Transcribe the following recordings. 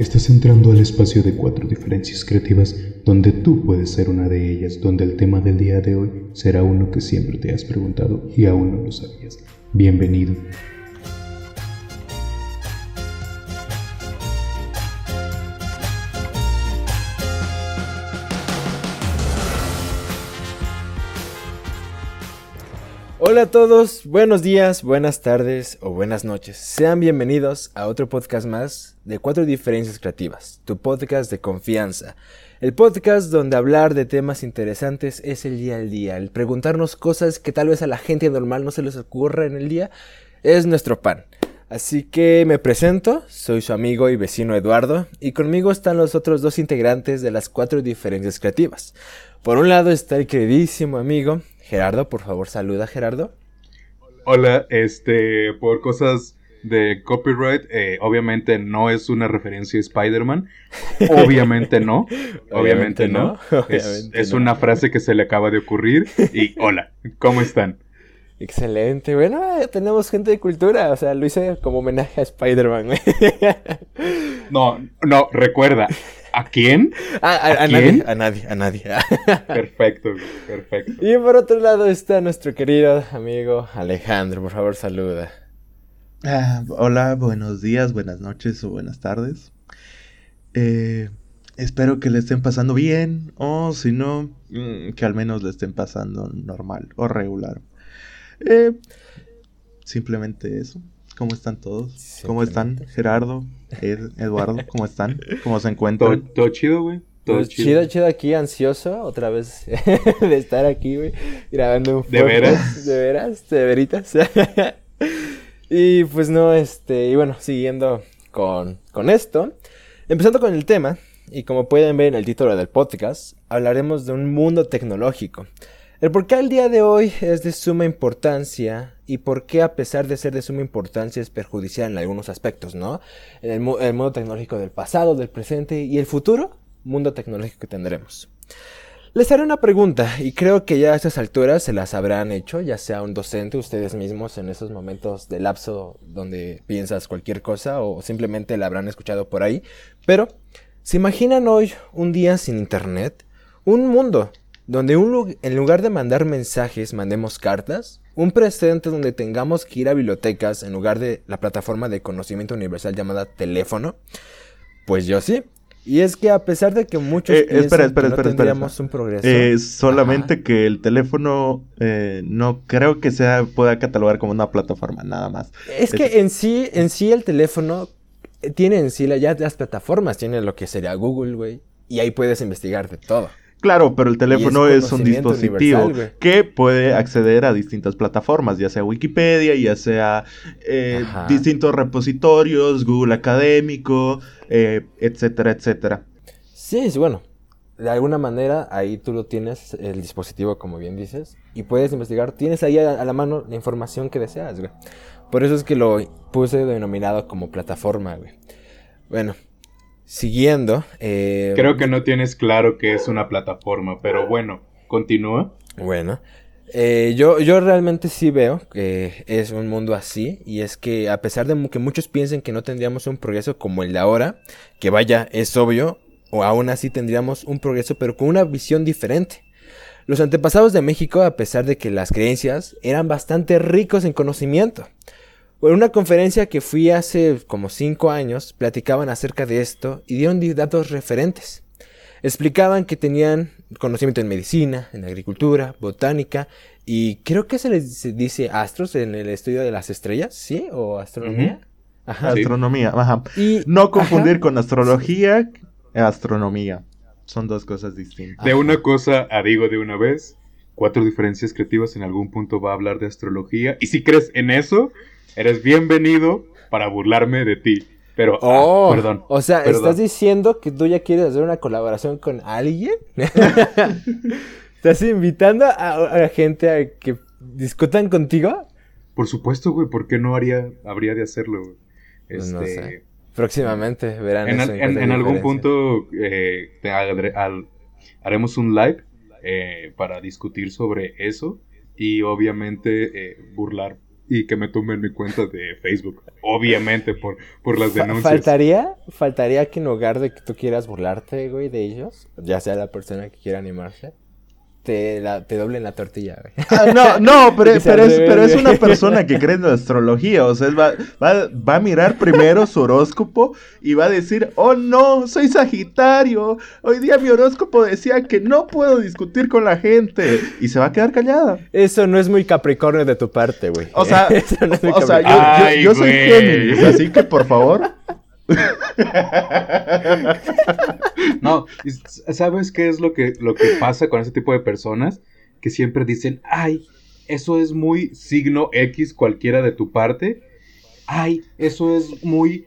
Estás entrando al espacio de cuatro diferencias creativas donde tú puedes ser una de ellas, donde el tema del día de hoy será uno que siempre te has preguntado y aún no lo sabías. Bienvenido. Hola a todos, buenos días, buenas tardes o buenas noches. Sean bienvenidos a otro podcast más de Cuatro Diferencias Creativas, tu podcast de confianza. El podcast donde hablar de temas interesantes es el día al día. El preguntarnos cosas que tal vez a la gente normal no se les ocurra en el día es nuestro pan. Así que me presento, soy su amigo y vecino Eduardo, y conmigo están los otros dos integrantes de las cuatro diferencias creativas. Por un lado está el queridísimo amigo Gerardo, por favor, saluda Gerardo. Hola, este, por cosas de copyright, eh, obviamente no es una referencia a Spider-Man. Obviamente no. obviamente, no. es, una frase que se le acaba de ocurrir. Y hola, ¿cómo están? Excelente. Bueno, tenemos gente de cultura. O sea, lo hice como homenaje a Spider-Man. no, no, recuerda, ¿A quién? a, nadie, a nadie, a nadie. perfecto, perfecto. Y por otro lado está nuestro querido amigo Alejandro. Por favor, saluda. Ah, hola, buenos días, buenas noches o buenas tardes. Eh, espero que le estén pasando bien o si no, mm, que al menos le estén pasando normal o regular. Eh, simplemente eso. ¿Cómo están todos? ¿Cómo están? Gerardo, Eduardo, ¿cómo están? ¿Cómo se encuentran? Todo, chido, güey. Todo pues chido. chido, aquí, ansioso otra vez de estar aquí, güey, grabando un ¿De veras? De veras, de veritas. y pues no, este, y bueno, siguiendo con, con esto, empezando con el tema, y como pueden ver en el título del podcast, hablaremos de un mundo tecnológico. El por qué el día de hoy es de suma importancia y por qué a pesar de ser de suma importancia es perjudicial en algunos aspectos, ¿no? En el, mundo tecnológico del pasado, del presente y el futuro mundo tecnológico que tendremos. Les haré una pregunta y creo que ya a estas alturas se las habrán hecho, ya sea un docente, ustedes mismos en esos momentos de lapso donde piensas cualquier cosa o simplemente la habrán escuchado por ahí. Pero, ¿se imaginan hoy un día sin internet? Un mundo donde en lugar de mandar mensajes mandemos cartas, un presente donde tengamos que ir a bibliotecas en lugar de la plataforma de conocimiento universal llamada teléfono, pues yo sí. Y es que a pesar de que muchos eh, espera, espera, que no tendríamos un progreso, eh, solamente que el teléfono eh, no creo que sea pueda catalogar como una plataforma nada más. Es, que en sí, en sí el teléfono tiene en sí ya las plataformas, tiene lo que sería Google, güey, y ahí puedes investigar de todo. Claro, pero el teléfono es, un dispositivo que puede acceder a distintas plataformas, ya sea Wikipedia, ya sea eh, distintos repositorios, Google Académico, eh, etcétera, etcétera. Sí, bueno, de alguna manera ahí tú lo tienes, el dispositivo, como bien dices, y puedes investigar, tienes ahí a, la mano la información que deseas, güey. Por eso es que lo puse denominado como plataforma, güey. Bueno, Siguiendo. Eh, Creo que no tienes claro que es una plataforma, pero bueno, continúa. Bueno. Eh, yo, yo realmente sí veo que es un mundo así y es que a pesar de que muchos piensen que no tendríamos un progreso como el de ahora, que vaya, es obvio, o aún así tendríamos un progreso pero con una visión diferente. Los antepasados de México, a pesar de que las creencias eran bastante ricos en conocimiento, en una conferencia que fui hace como cinco años, platicaban acerca de esto y dieron datos referentes. Explicaban que tenían conocimiento en medicina, en agricultura, botánica y creo que se les dice astros en el estudio de las estrellas, ¿sí? ¿O astronomía? Ajá. Astronomía, ajá. Y, no confundir con astrología e astronomía. Son dos cosas distintas. De una cosa a digo de una vez, cuatro diferencias creativas en algún punto va a hablar de astrología. Y si crees en eso, Eres bienvenido para burlarme de ti. Pero, ah, oh, perdón. O sea, ¿estás diciendo que tú ya quieres hacer una colaboración con alguien? ¿Estás invitando a, la gente a que discutan contigo? Por supuesto, güey. ¿Por qué no haría, habría de hacerlo, güey? Pues este... Próximamente verán En, eso en, algún punto eh, haremos un live eh, para discutir sobre eso y obviamente eh, burlar y que me tumben mi cuenta de Facebook. Obviamente, por, por las denuncias. ¿Faltaría, faltaría que en lugar de que tú quieras burlarte, güey, de ellos, ya sea la persona que quiera animarse, te, la, te doblen la tortilla, güey. Ah, no, no, pero, pero, es, pero, es, una persona que cree en la astrología. O sea, va, va, va, a mirar primero su horóscopo y va a decir, oh no, soy Sagitario. Hoy día mi horóscopo decía que no puedo discutir con la gente. Y se va a quedar callada. Eso no es muy Capricornio de tu parte, güey. O sea, no o sea yo, yo, yo soy Géminis, así que por favor. No, ¿sabes qué es lo que, lo que pasa con ese tipo de personas? Que siempre dicen, ay, eso es muy signo X cualquiera de tu parte. Ay, eso es muy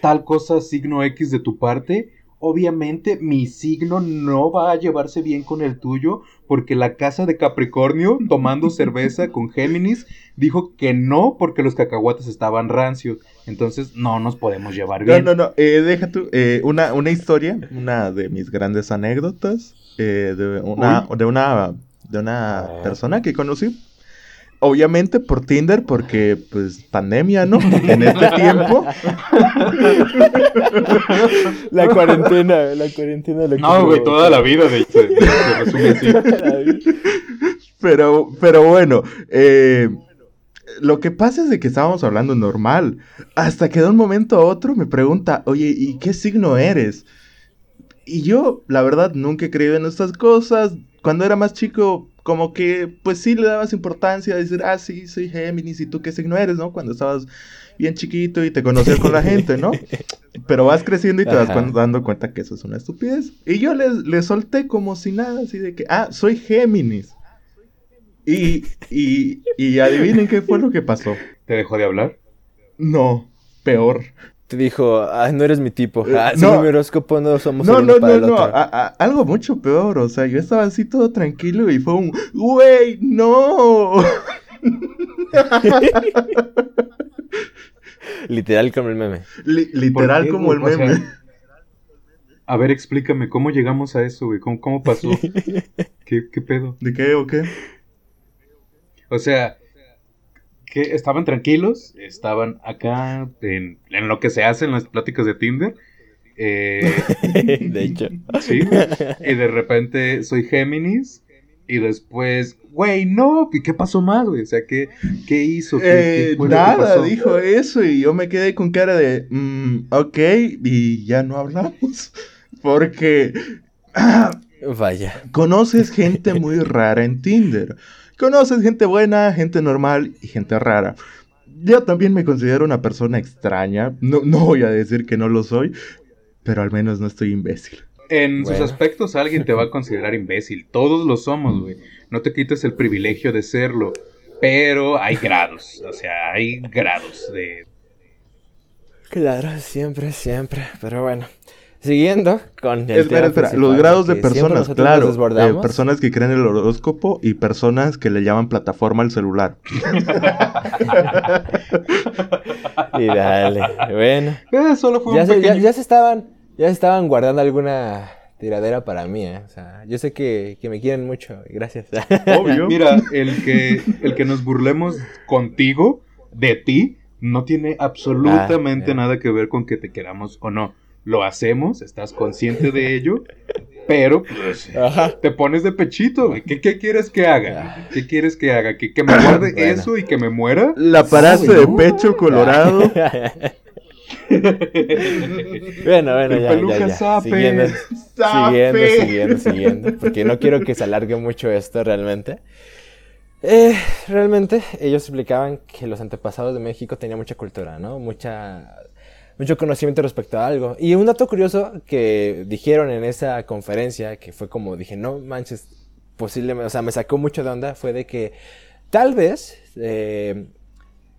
tal cosa signo X de tu parte. Obviamente mi signo no va a llevarse bien con el tuyo porque la casa de Capricornio tomando cerveza con Géminis dijo que no porque los cacahuates estaban rancios. Entonces no nos podemos llevar bien. No, no, no. Eh, deja tú. Eh, una, una historia, una de mis grandes anécdotas eh, de, una, de una de una persona que conocí Obviamente por Tinder, porque pues pandemia, ¿no? En este tiempo. La cuarentena, la cuarentena. no, güey, toda la vida, de hecho, resume así. Pero, pero bueno, eh, lo que pasa es de que estábamos hablando normal. Hasta que de un momento a otro me pregunta, oye, ¿y qué signo eres? Y yo, la verdad, nunca he creído en estas cosas. Cuando era más chico, como que, pues sí le dabas importancia a decir, ah, sí, soy Géminis, ¿y tú qué signo eres, no? Cuando estabas bien chiquito y te conocías con la gente, ¿no? Pero vas creciendo y te vas dando cuenta que eso es una estupidez. Y yo le, le solté como si nada, así de que, ah, soy Géminis. Y, y, y adivinen qué fue lo que pasó. ¿Te dejó de hablar? No, peor te dijo, ah, no eres mi tipo. Eh, ah, no, mi horóscopo no somos No, no, no, no. algo mucho peor. O sea, yo estaba así todo tranquilo y fue un, güey, no. literal como el meme. literal como el meme. a ver, explícame, ¿cómo llegamos a eso, güey? ¿Cómo, cómo pasó? ¿Qué, ¿Qué pedo? ¿De qué o qué? O sea, que estaban tranquilos, estaban acá en, lo que se hace en las pláticas de Tinder. Eh, de hecho. Sí. Y de repente soy Géminis. Y después, güey, no, ¿y qué pasó más, güey? O sea, ¿qué, qué hizo? ¿Qué, eh, nada, dijo eso y yo me quedé con cara de, mm, ok, y ya no hablamos. Porque... Vaya. Conoces gente muy rara en Tinder. Conoces gente buena, gente normal y gente rara. Yo también me considero una persona extraña. No, no voy a decir que no lo soy, pero al menos no estoy imbécil. En sus aspectos alguien te va a considerar imbécil. Todos lo somos, güey. No te quites el privilegio de serlo. Pero hay grados. O sea, hay grados de... Claro, siempre, siempre. Pero bueno. Siguiendo con el espera, espera. Los grados de personas, claro. Eh, personas que creen el horóscopo y personas que le llaman plataforma al celular. y dale. Bueno. Eh, solo fue ya, se, ya, se estaban, ya estaban guardando alguna tiradera para mí, ¿eh? O sea, yo sé que, que me quieren mucho. Gracias. Obvio. Mira, el que, el que nos burlemos contigo, de ti, no tiene absolutamente ah, nada que ver con que te queramos o no lo hacemos, estás consciente de ello, pero pues, te pones de pechito, ¿Qué, quieres que haga? ¿Qué quieres que haga? ¿Que, me guarde eso y que me muera? La paraste de pecho colorado. bueno, bueno, ya, ya, ya. Siguiendo, siguiendo, siguiendo, siguiendo, porque no quiero que se alargue mucho esto realmente. Eh, realmente ellos explicaban que los antepasados de México tenían mucha cultura, ¿no? Mucha mucho conocimiento respecto a algo. Y un dato curioso que dijeron en esa conferencia, que fue como dije, no manches, posiblemente, o sea, me sacó mucho de onda, fue de que tal vez eh,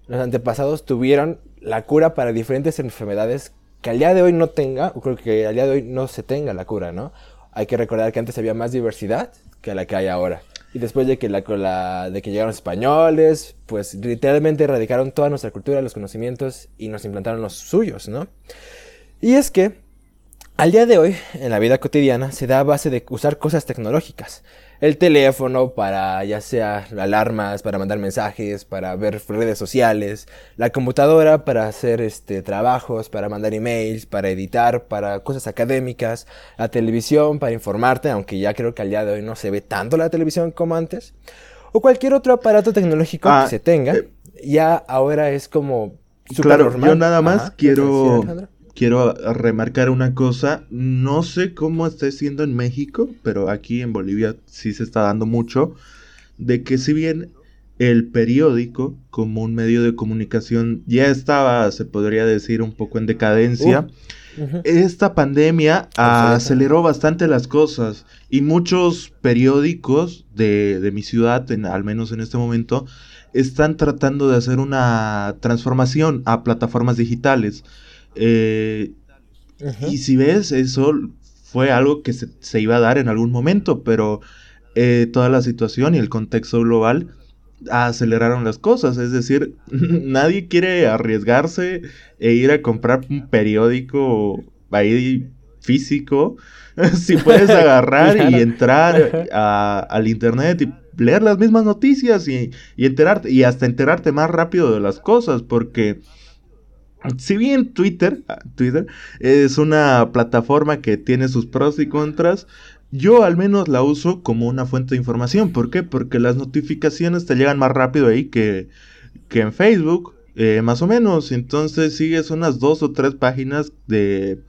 los antepasados tuvieron la cura para diferentes enfermedades que al día de hoy no tenga, o creo que al día de hoy no se tenga la cura, ¿no? Hay que recordar que antes había más diversidad que la que hay ahora. Y después de que, la, de que llegaron los españoles, pues literalmente erradicaron toda nuestra cultura, los conocimientos y nos implantaron los suyos, ¿no? Y es que Al día de hoy, en la vida cotidiana, se da a base de usar cosas tecnológicas. El teléfono para ya sea alarmas, para mandar mensajes, para ver redes sociales, la computadora para hacer este, trabajos, para mandar emails, para editar, para cosas académicas, la televisión para informarte, aunque ya creo que al día de hoy no se ve tanto la televisión como antes, o cualquier otro aparato tecnológico que Ah, se tenga, eh, ya ahora es como... Claro, normal. yo nada más Ajá, ¿qué te quiero-? Quiero remarcar una cosa, no sé cómo esté siendo en México, pero aquí en Bolivia sí se está dando mucho, de que si bien el periódico como un medio de comunicación ya estaba, se podría decir, un poco en decadencia, esta pandemia aceleró bastante las cosas. Y muchos periódicos de, de mi ciudad, en- al menos en este momento, están tratando de hacer una transformación a plataformas digitales. Eh, y si ves, eso fue algo que se, se iba a dar en algún momento, pero eh, toda la situación y el contexto global aceleraron las cosas. Es decir, nadie quiere arriesgarse e ir a comprar un periódico ahí físico. si puedes agarrar Claro. y entrar a- al internet y leer las mismas noticias y, y enterarte, y hasta enterarte más rápido de las cosas, porque si bien Twitter, ah, Twitter es una plataforma que tiene sus pros y contras, yo al menos la uso como una fuente de información. ¿Por qué? Porque las notificaciones te llegan más rápido ahí que, que en Facebook, eh, más o menos. Entonces sigues unas dos o tres páginas de,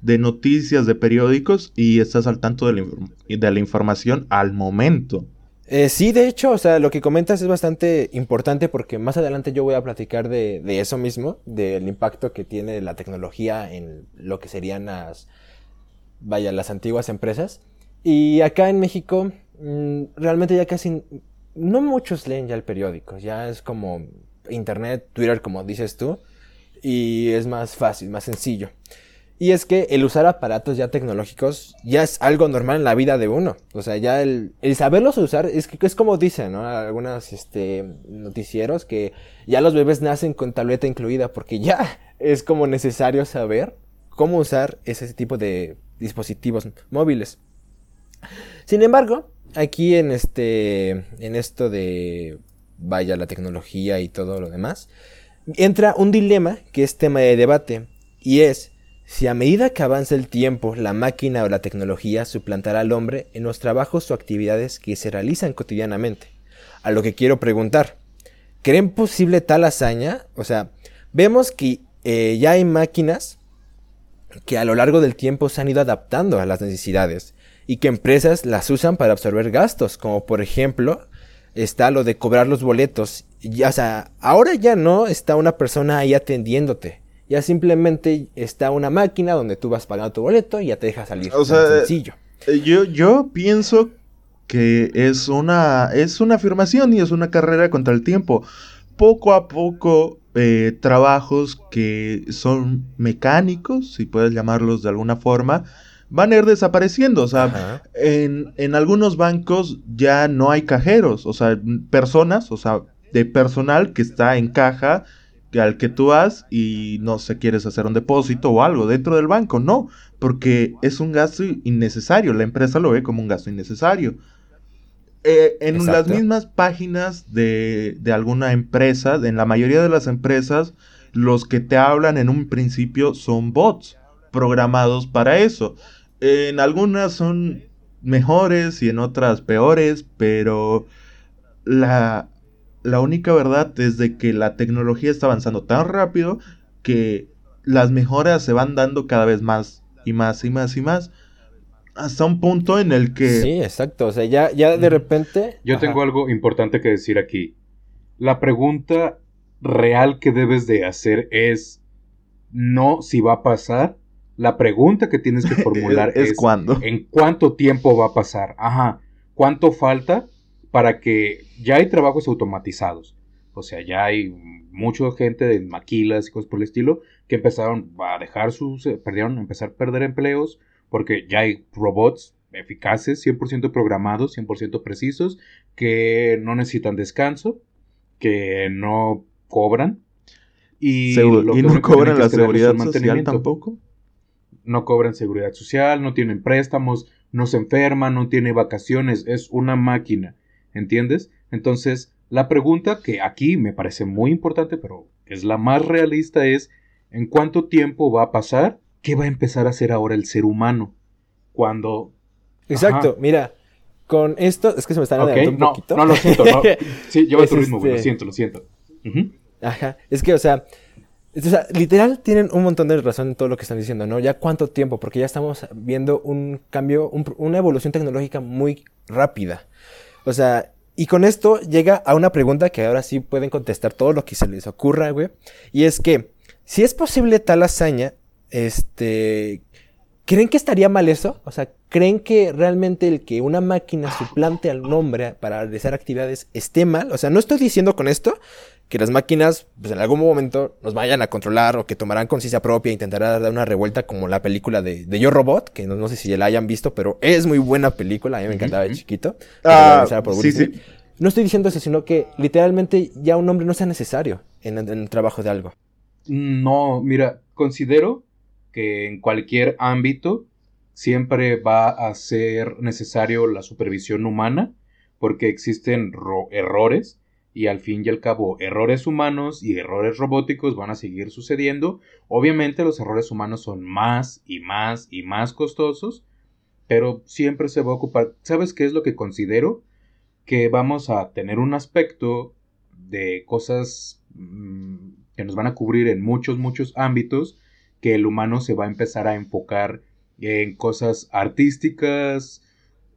de noticias de periódicos y estás al tanto de la, de la información al momento. Eh, sí, de hecho, o sea, lo que comentas es bastante importante porque más adelante yo voy a platicar de, de eso mismo, del impacto que tiene la tecnología en lo que serían las, vaya, las antiguas empresas. Y acá en México, mm, realmente ya casi, no muchos leen ya el periódico, ya es como internet, Twitter, como dices tú, y es más fácil, más sencillo. Y es que el usar aparatos ya tecnológicos ya es algo normal en la vida de uno. O sea, ya el, el saberlos usar es, que, es como dicen, ¿no? Algunos este, noticieros que ya los bebés nacen con tableta incluida porque ya es como necesario saber cómo usar ese tipo de dispositivos móviles. Sin embargo, aquí en este, en esto de, vaya, la tecnología y todo lo demás, entra un dilema que es tema de debate y es si a medida que avanza el tiempo, la máquina o la tecnología suplantará al hombre en los trabajos o actividades que se realizan cotidianamente. A lo que quiero preguntar, ¿creen posible tal hazaña? O sea, vemos que eh, ya hay máquinas que a lo largo del tiempo se han ido adaptando a las necesidades y que empresas las usan para absorber gastos, como por ejemplo está lo de cobrar los boletos. O sea, ahora ya no está una persona ahí atendiéndote. Ya simplemente está una máquina donde tú vas pagando tu boleto y ya te deja salir. O Tan sea, sencillo. Eh, Yo, yo pienso que es una, es una afirmación y es una carrera contra el tiempo. Poco a poco, eh, trabajos que son mecánicos, si puedes llamarlos de alguna forma, van a ir desapareciendo. O sea, en, en algunos bancos ya no hay cajeros, o sea, personas, o sea, de personal que está en caja al que tú vas y no sé, quieres hacer un depósito o algo dentro del banco, no, porque es un gasto innecesario, la empresa lo ve como un gasto innecesario. Eh, en las mismas páginas de, de alguna empresa, en la mayoría de las empresas, los que te hablan en un principio son bots programados para eso. En algunas son mejores y en otras peores, pero la, la única verdad es de que la tecnología está avanzando tan rápido que las mejoras se van dando cada vez más y más y más y más hasta un punto en el que Sí, exacto. O sea, ya, ya de repente. Yo Ajá. tengo algo importante que decir aquí. La pregunta real que debes de hacer es no si va a pasar. La pregunta que tienes que formular es, es, cuando. en cuánto tiempo va a pasar. Ajá. ¿Cuánto falta para que ya hay trabajos automatizados? O sea, ya hay mucha gente de maquilas y cosas por el estilo que empezaron a dejar sus, eh, perdieron, empezar a perder empleos porque ya hay robots eficaces, 100% programados, 100% precisos, que no necesitan descanso, que no cobran y, Segu- no cobran la seguridad social tampoco. no cobran seguridad social, no tienen préstamos, no se enferman, no tiene vacaciones, es una máquina, ¿entiendes? Entonces, la pregunta que aquí me parece muy importante, pero es la más realista, es ¿en cuánto tiempo va a pasar? ¿Qué va a empezar a hacer ahora el ser humano? Cuando... Exacto, mira, con esto, es que se me está okay, un poquito. No, lo siento, no. Sí, lleva tu ritmo, güey, lo este siento, lo siento. Ajá, es que, o sea, o sea, literal tienen un montón de razón en todo lo que están diciendo, ¿no? Ya cuánto tiempo, porque ya estamos viendo un cambio, una evolución tecnológica muy rápida. O sea, y con esto llega a una pregunta que ahora sí pueden contestar todo lo que se les ocurra, güey. Y es que, si es posible tal hazaña, este, ¿creen que estaría mal eso? O sea, ¿creen que realmente el que una máquina suplante al hombre para realizar actividades esté mal? O sea, no estoy diciendo con esto que las máquinas, pues en algún momento nos vayan a controlar o que tomarán conciencia propia e intentarán dar una revuelta como la película de, de Yo Robot, que no, sé si la hayan visto, pero es muy buena película, a mí me encantaba de chiquito. Ah, sí, sí. No estoy diciendo eso, sino que literalmente ya un hombre no sea necesario en, en el trabajo de algo. No, mira, considero que en cualquier ámbito siempre va a ser necesario la supervisión humana porque existen errores y al fin y al cabo errores humanos y errores robóticos van a seguir sucediendo. Obviamente los errores humanos son más y más y más costosos, pero siempre se va a ocupar. ¿Sabes qué es lo que considero? Que vamos a tener un aspecto de cosas mm, que nos van a cubrir en muchos, muchos ámbitos, que el humano se va a empezar a enfocar en cosas artísticas,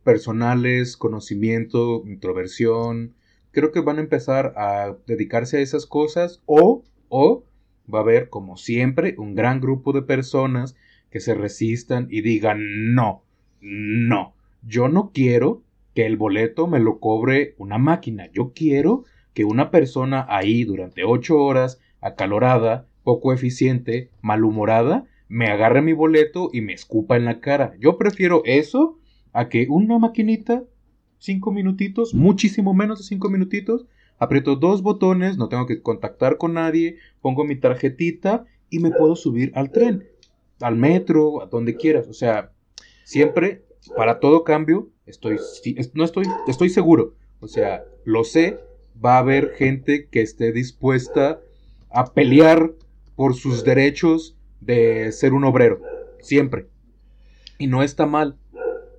personales, conocimiento, introversión, creo que van a empezar a dedicarse a esas cosas o, o va a haber, como siempre, un gran grupo de personas que se resistan y digan, no, no, yo no quiero que el boleto me lo cobre una máquina, yo quiero que una persona ahí durante ocho horas, acalorada, poco eficiente, malhumorada, me agarre mi boleto y me escupa en la cara. Yo prefiero eso a que una maquinita cinco minutitos, muchísimo menos de cinco minutitos. Aprieto dos botones, no tengo que contactar con nadie, pongo mi tarjetita y me puedo subir al tren, al metro, a donde quieras. O sea, siempre, para todo cambio, estoy, no estoy, estoy seguro. O sea, lo sé, va a haber gente que esté dispuesta a pelear por sus derechos de ser un obrero. Siempre. Y no está mal.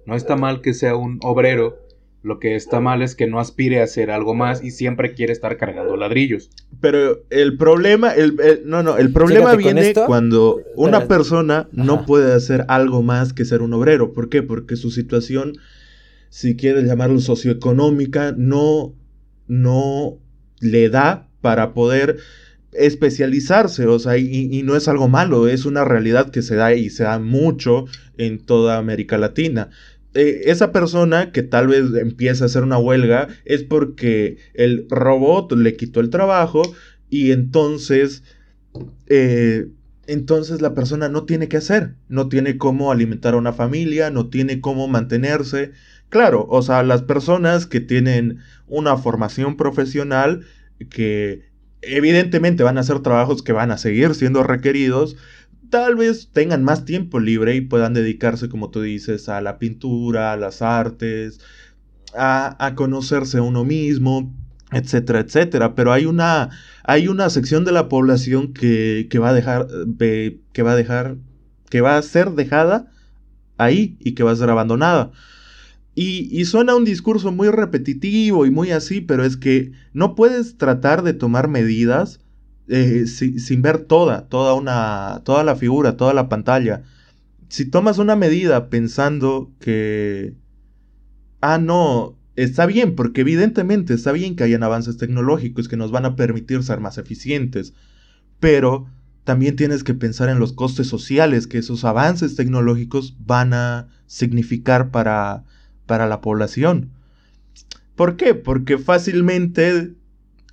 No está mal que sea un obrero lo que está mal es que no aspire a hacer algo más y siempre quiere estar cargando ladrillos. Pero el problema, el, no, no, el problema viene cuando una persona no puede hacer algo más que ser un obrero. ¿Por qué? Porque su situación, si quieres llamarlo socioeconómica, no, no le da para poder especializarse, o sea, y, y, no es algo malo, es una realidad que se da y se da mucho en toda América Latina. Eh, esa persona que tal vez empieza a hacer una huelga es porque el robot le quitó el trabajo y entonces, eh, entonces la persona no tiene qué hacer, no tiene cómo alimentar a una familia, no tiene cómo mantenerse. Claro, o sea, las personas que tienen una formación profesional, que evidentemente van a hacer trabajos que van a seguir siendo requeridos, tal vez tengan más tiempo libre y puedan dedicarse, como tú dices, a la pintura, a las artes, a, conocerse a uno mismo, etcétera, etcétera. Pero hay una, hay una sección de la población que, va a dejar, que va a dejar, que va a ser dejada ahí y que va a ser abandonada. Y, y, suena un discurso muy repetitivo y muy así, pero es que no puedes tratar de tomar medidas eh, sin ver toda, toda una, toda la figura, toda la pantalla. Si tomas una medida pensando que, ah, no, está bien, porque evidentemente está bien que hayan avances tecnológicos que nos van a permitir ser más eficientes, pero también tienes que pensar en los costes sociales que esos avances tecnológicos van a significar para, para la población. ¿Por qué? Porque fácilmente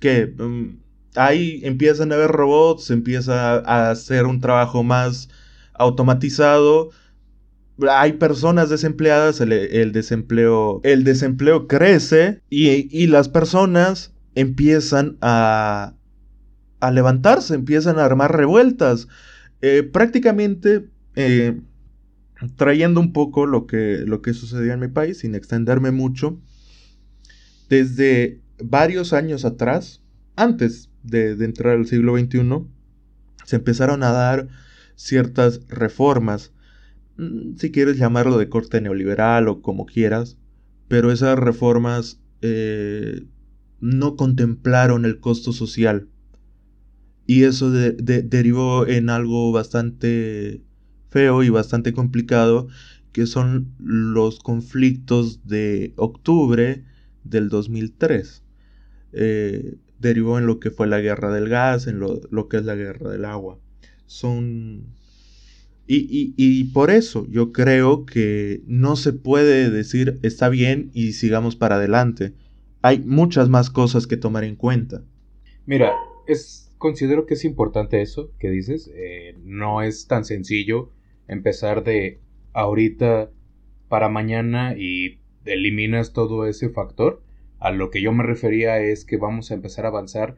que mm, ahí empiezan a haber robots, empieza a hacer un trabajo más automatizado. Hay personas desempleadas, el, desempleo, el desempleo crece y, las personas empiezan a, a, levantarse, empiezan a armar revueltas. Eh, prácticamente, eh, trayendo un poco lo que, lo que sucedió en mi país, sin extenderme mucho, desde varios años atrás, antes de, entrar al siglo XXI, se empezaron a dar ciertas reformas, mm, si quieres llamarlo de corte neoliberal o como quieras, pero esas reformas eh, no contemplaron el costo social. Y eso derivó en algo bastante feo y bastante complicado, que son los conflictos de octubre del 2003. Eh, derivó en lo que fue la guerra del gas, en lo, que es la guerra del agua. Son... Y, y, por eso yo creo que no se puede decir está bien y sigamos para adelante. Hay muchas más cosas que tomar en cuenta. Mira, es, considero que es importante eso que dices. Eh, no es tan sencillo empezar de ahorita para mañana y eliminas todo ese factor. A lo que yo me refería es que vamos a empezar a avanzar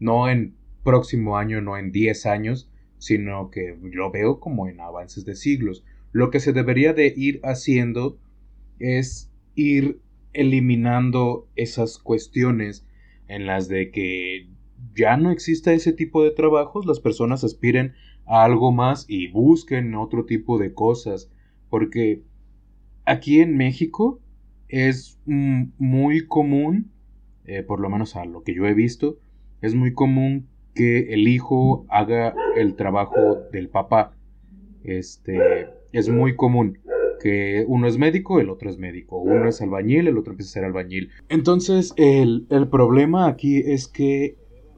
no en próximo año, no en 10 años, sino que lo veo como en avances de siglos. Lo que se debería de ir haciendo es ir eliminando esas cuestiones en las de que ya no exista ese tipo de trabajos, las personas aspiren a algo más y busquen otro tipo de cosas, porque aquí en México es muy común, eh, por lo menos a lo que yo he visto, es muy común que el hijo haga el trabajo del papá. Este es muy común que uno es médico, el otro es médico, uno es albañil, el otro empieza a ser albañil. Entonces, el, el problema aquí es que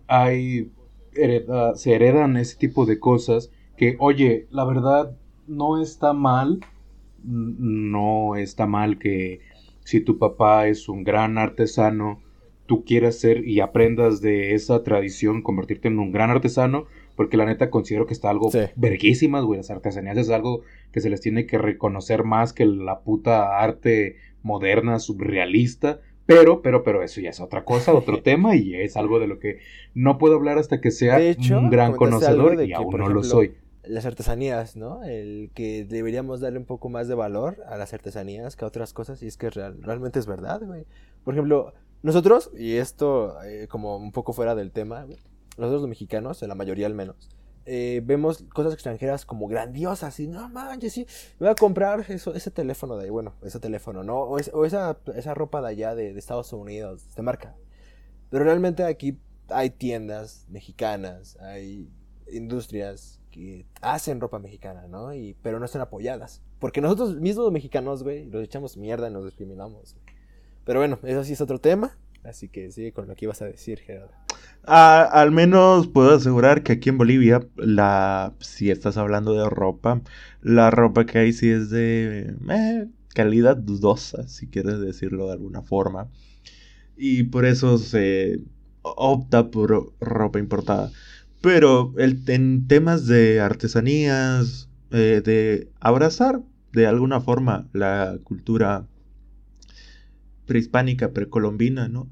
hay se heredan ese tipo de cosas que, oye, la verdad no está mal, no está mal que si tu papá es un gran artesano, tú quieras ser y aprendas de esa tradición, convertirte en un gran artesano, porque la neta considero que está algo verguísimas, güey. Las artesanías es algo que se les tiene que reconocer más que la puta arte moderna, surrealista. Pero, pero, pero eso ya es otra cosa, otro tema, y es algo de lo que no puedo hablar hasta que sea un gran conocedor, y aún no lo soy. Las artesanías, ¿no? El que deberíamos darle un poco más de valor a las artesanías que a otras cosas, y es que realmente es verdad, güey. Por ejemplo, nosotros, y esto eh, como un poco fuera del tema, nosotros los mexicanos, en la mayoría al menos, eh, vemos cosas extranjeras como grandiosas y no manches, sí, voy a comprar eso, ese teléfono de ahí, bueno, ese teléfono, ¿no? O, esa, esa, ropa de allá de, Estados Unidos, de marca. Pero realmente aquí hay tiendas mexicanas, hay industrias que hacen ropa mexicana, ¿no? Y, pero no están apoyadas. Porque nosotros mismos mexicanos, güey, los echamos mierda y nos discriminamos. Pero bueno, eso sí es otro tema. Así que sigue con lo que ibas a decir, Gerardo. al menos puedo asegurar que aquí en Bolivia, la, si estás hablando de ropa, la ropa que hay sí es de eh, calidad dudosa, si quieres decirlo de alguna forma. Y por eso se opta por ropa importada. Pero el, en temas de artesanías, eh, de abrazar de alguna forma la cultura prehispánica, precolombina, ¿no?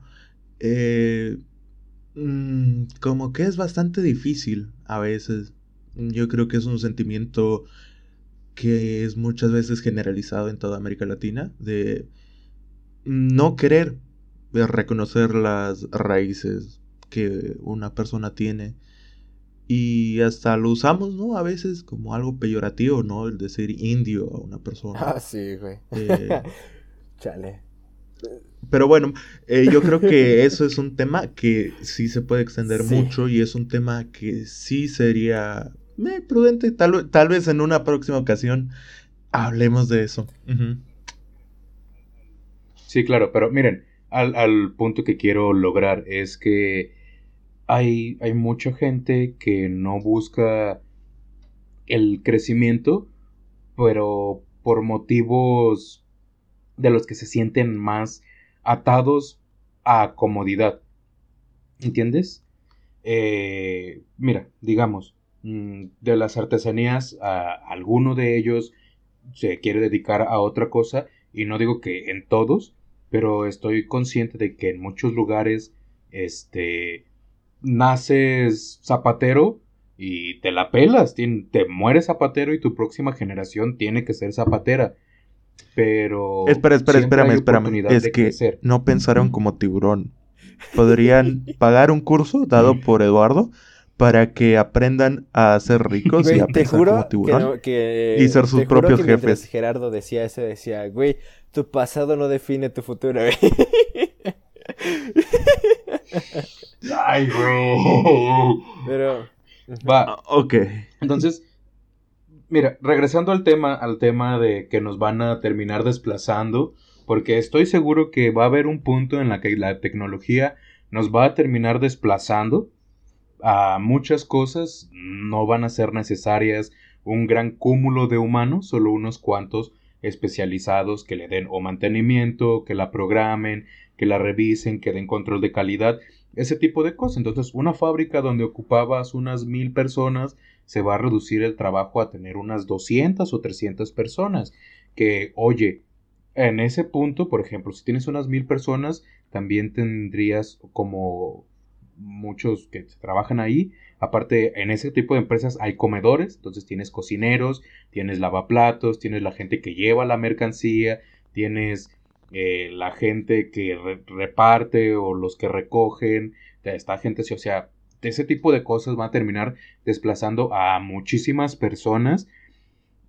Eh, mm, como que es bastante difícil a veces. Yo creo que es un sentimiento que es muchas veces generalizado en toda América Latina, de no querer reconocer las raíces que una persona tiene. Y hasta lo usamos, ¿no? A veces como algo peyorativo, ¿no? El decir indio a una persona. Ah, sí, güey. Eh, Chale. Pero bueno, eh, yo creo que eso es un tema que sí se puede extender mucho y es un tema que sí sería eh, prudente. Tal, tal vez en una próxima ocasión hablemos de eso. Sí, claro, pero miren, al, al, punto que quiero lograr es que hay, hay mucha gente que no busca el crecimiento, pero por motivos de los que se sienten más atados a comodidad. ¿Entiendes? Eh, mira, digamos, mm, de las artesanías, a alguno de ellos se quiere dedicar a otra cosa, y no digo que en todos, pero estoy consciente de que en muchos lugares, este, naces zapatero y te la pelas, te, mueres zapatero y tu próxima generación tiene que ser zapatera. Pero... Espera, espera, espérame, espérame. Es que no pensaron como tiburón. Podrían pagar un curso dado por Eduardo para que aprendan a ser ricos y a pensar como tiburón y ser sus propios jefes. Gerardo decía eso, decía, güey, tu pasado no define tu futuro, güey. Ay, güey. Pero. Va. Ah, ok. Entonces, mira, regresando al tema, al tema de que nos van a terminar desplazando, porque estoy seguro que va a haber un punto en la que la tecnología nos va a terminar desplazando a muchas cosas, no van a ser necesarias un gran cúmulo de humanos, solo unos cuantos especializados que le den o mantenimiento, que la programen, que la revisen, que den control de calidad, ese tipo de cosas. Entonces, una fábrica donde ocupabas unas mil personas, se va a reducir el trabajo a tener unas 200 o 300 personas. Que, oye, en ese punto, por ejemplo, si tienes unas mil personas, también tendrías como muchos que trabajan ahí. Aparte, en ese tipo de empresas hay comedores, entonces tienes cocineros, tienes lavaplatos, tienes la gente que lleva la mercancía, tienes eh, la gente que reparte o los que recogen, esta gente, o sea, ese tipo de cosas va a terminar desplazando a muchísimas personas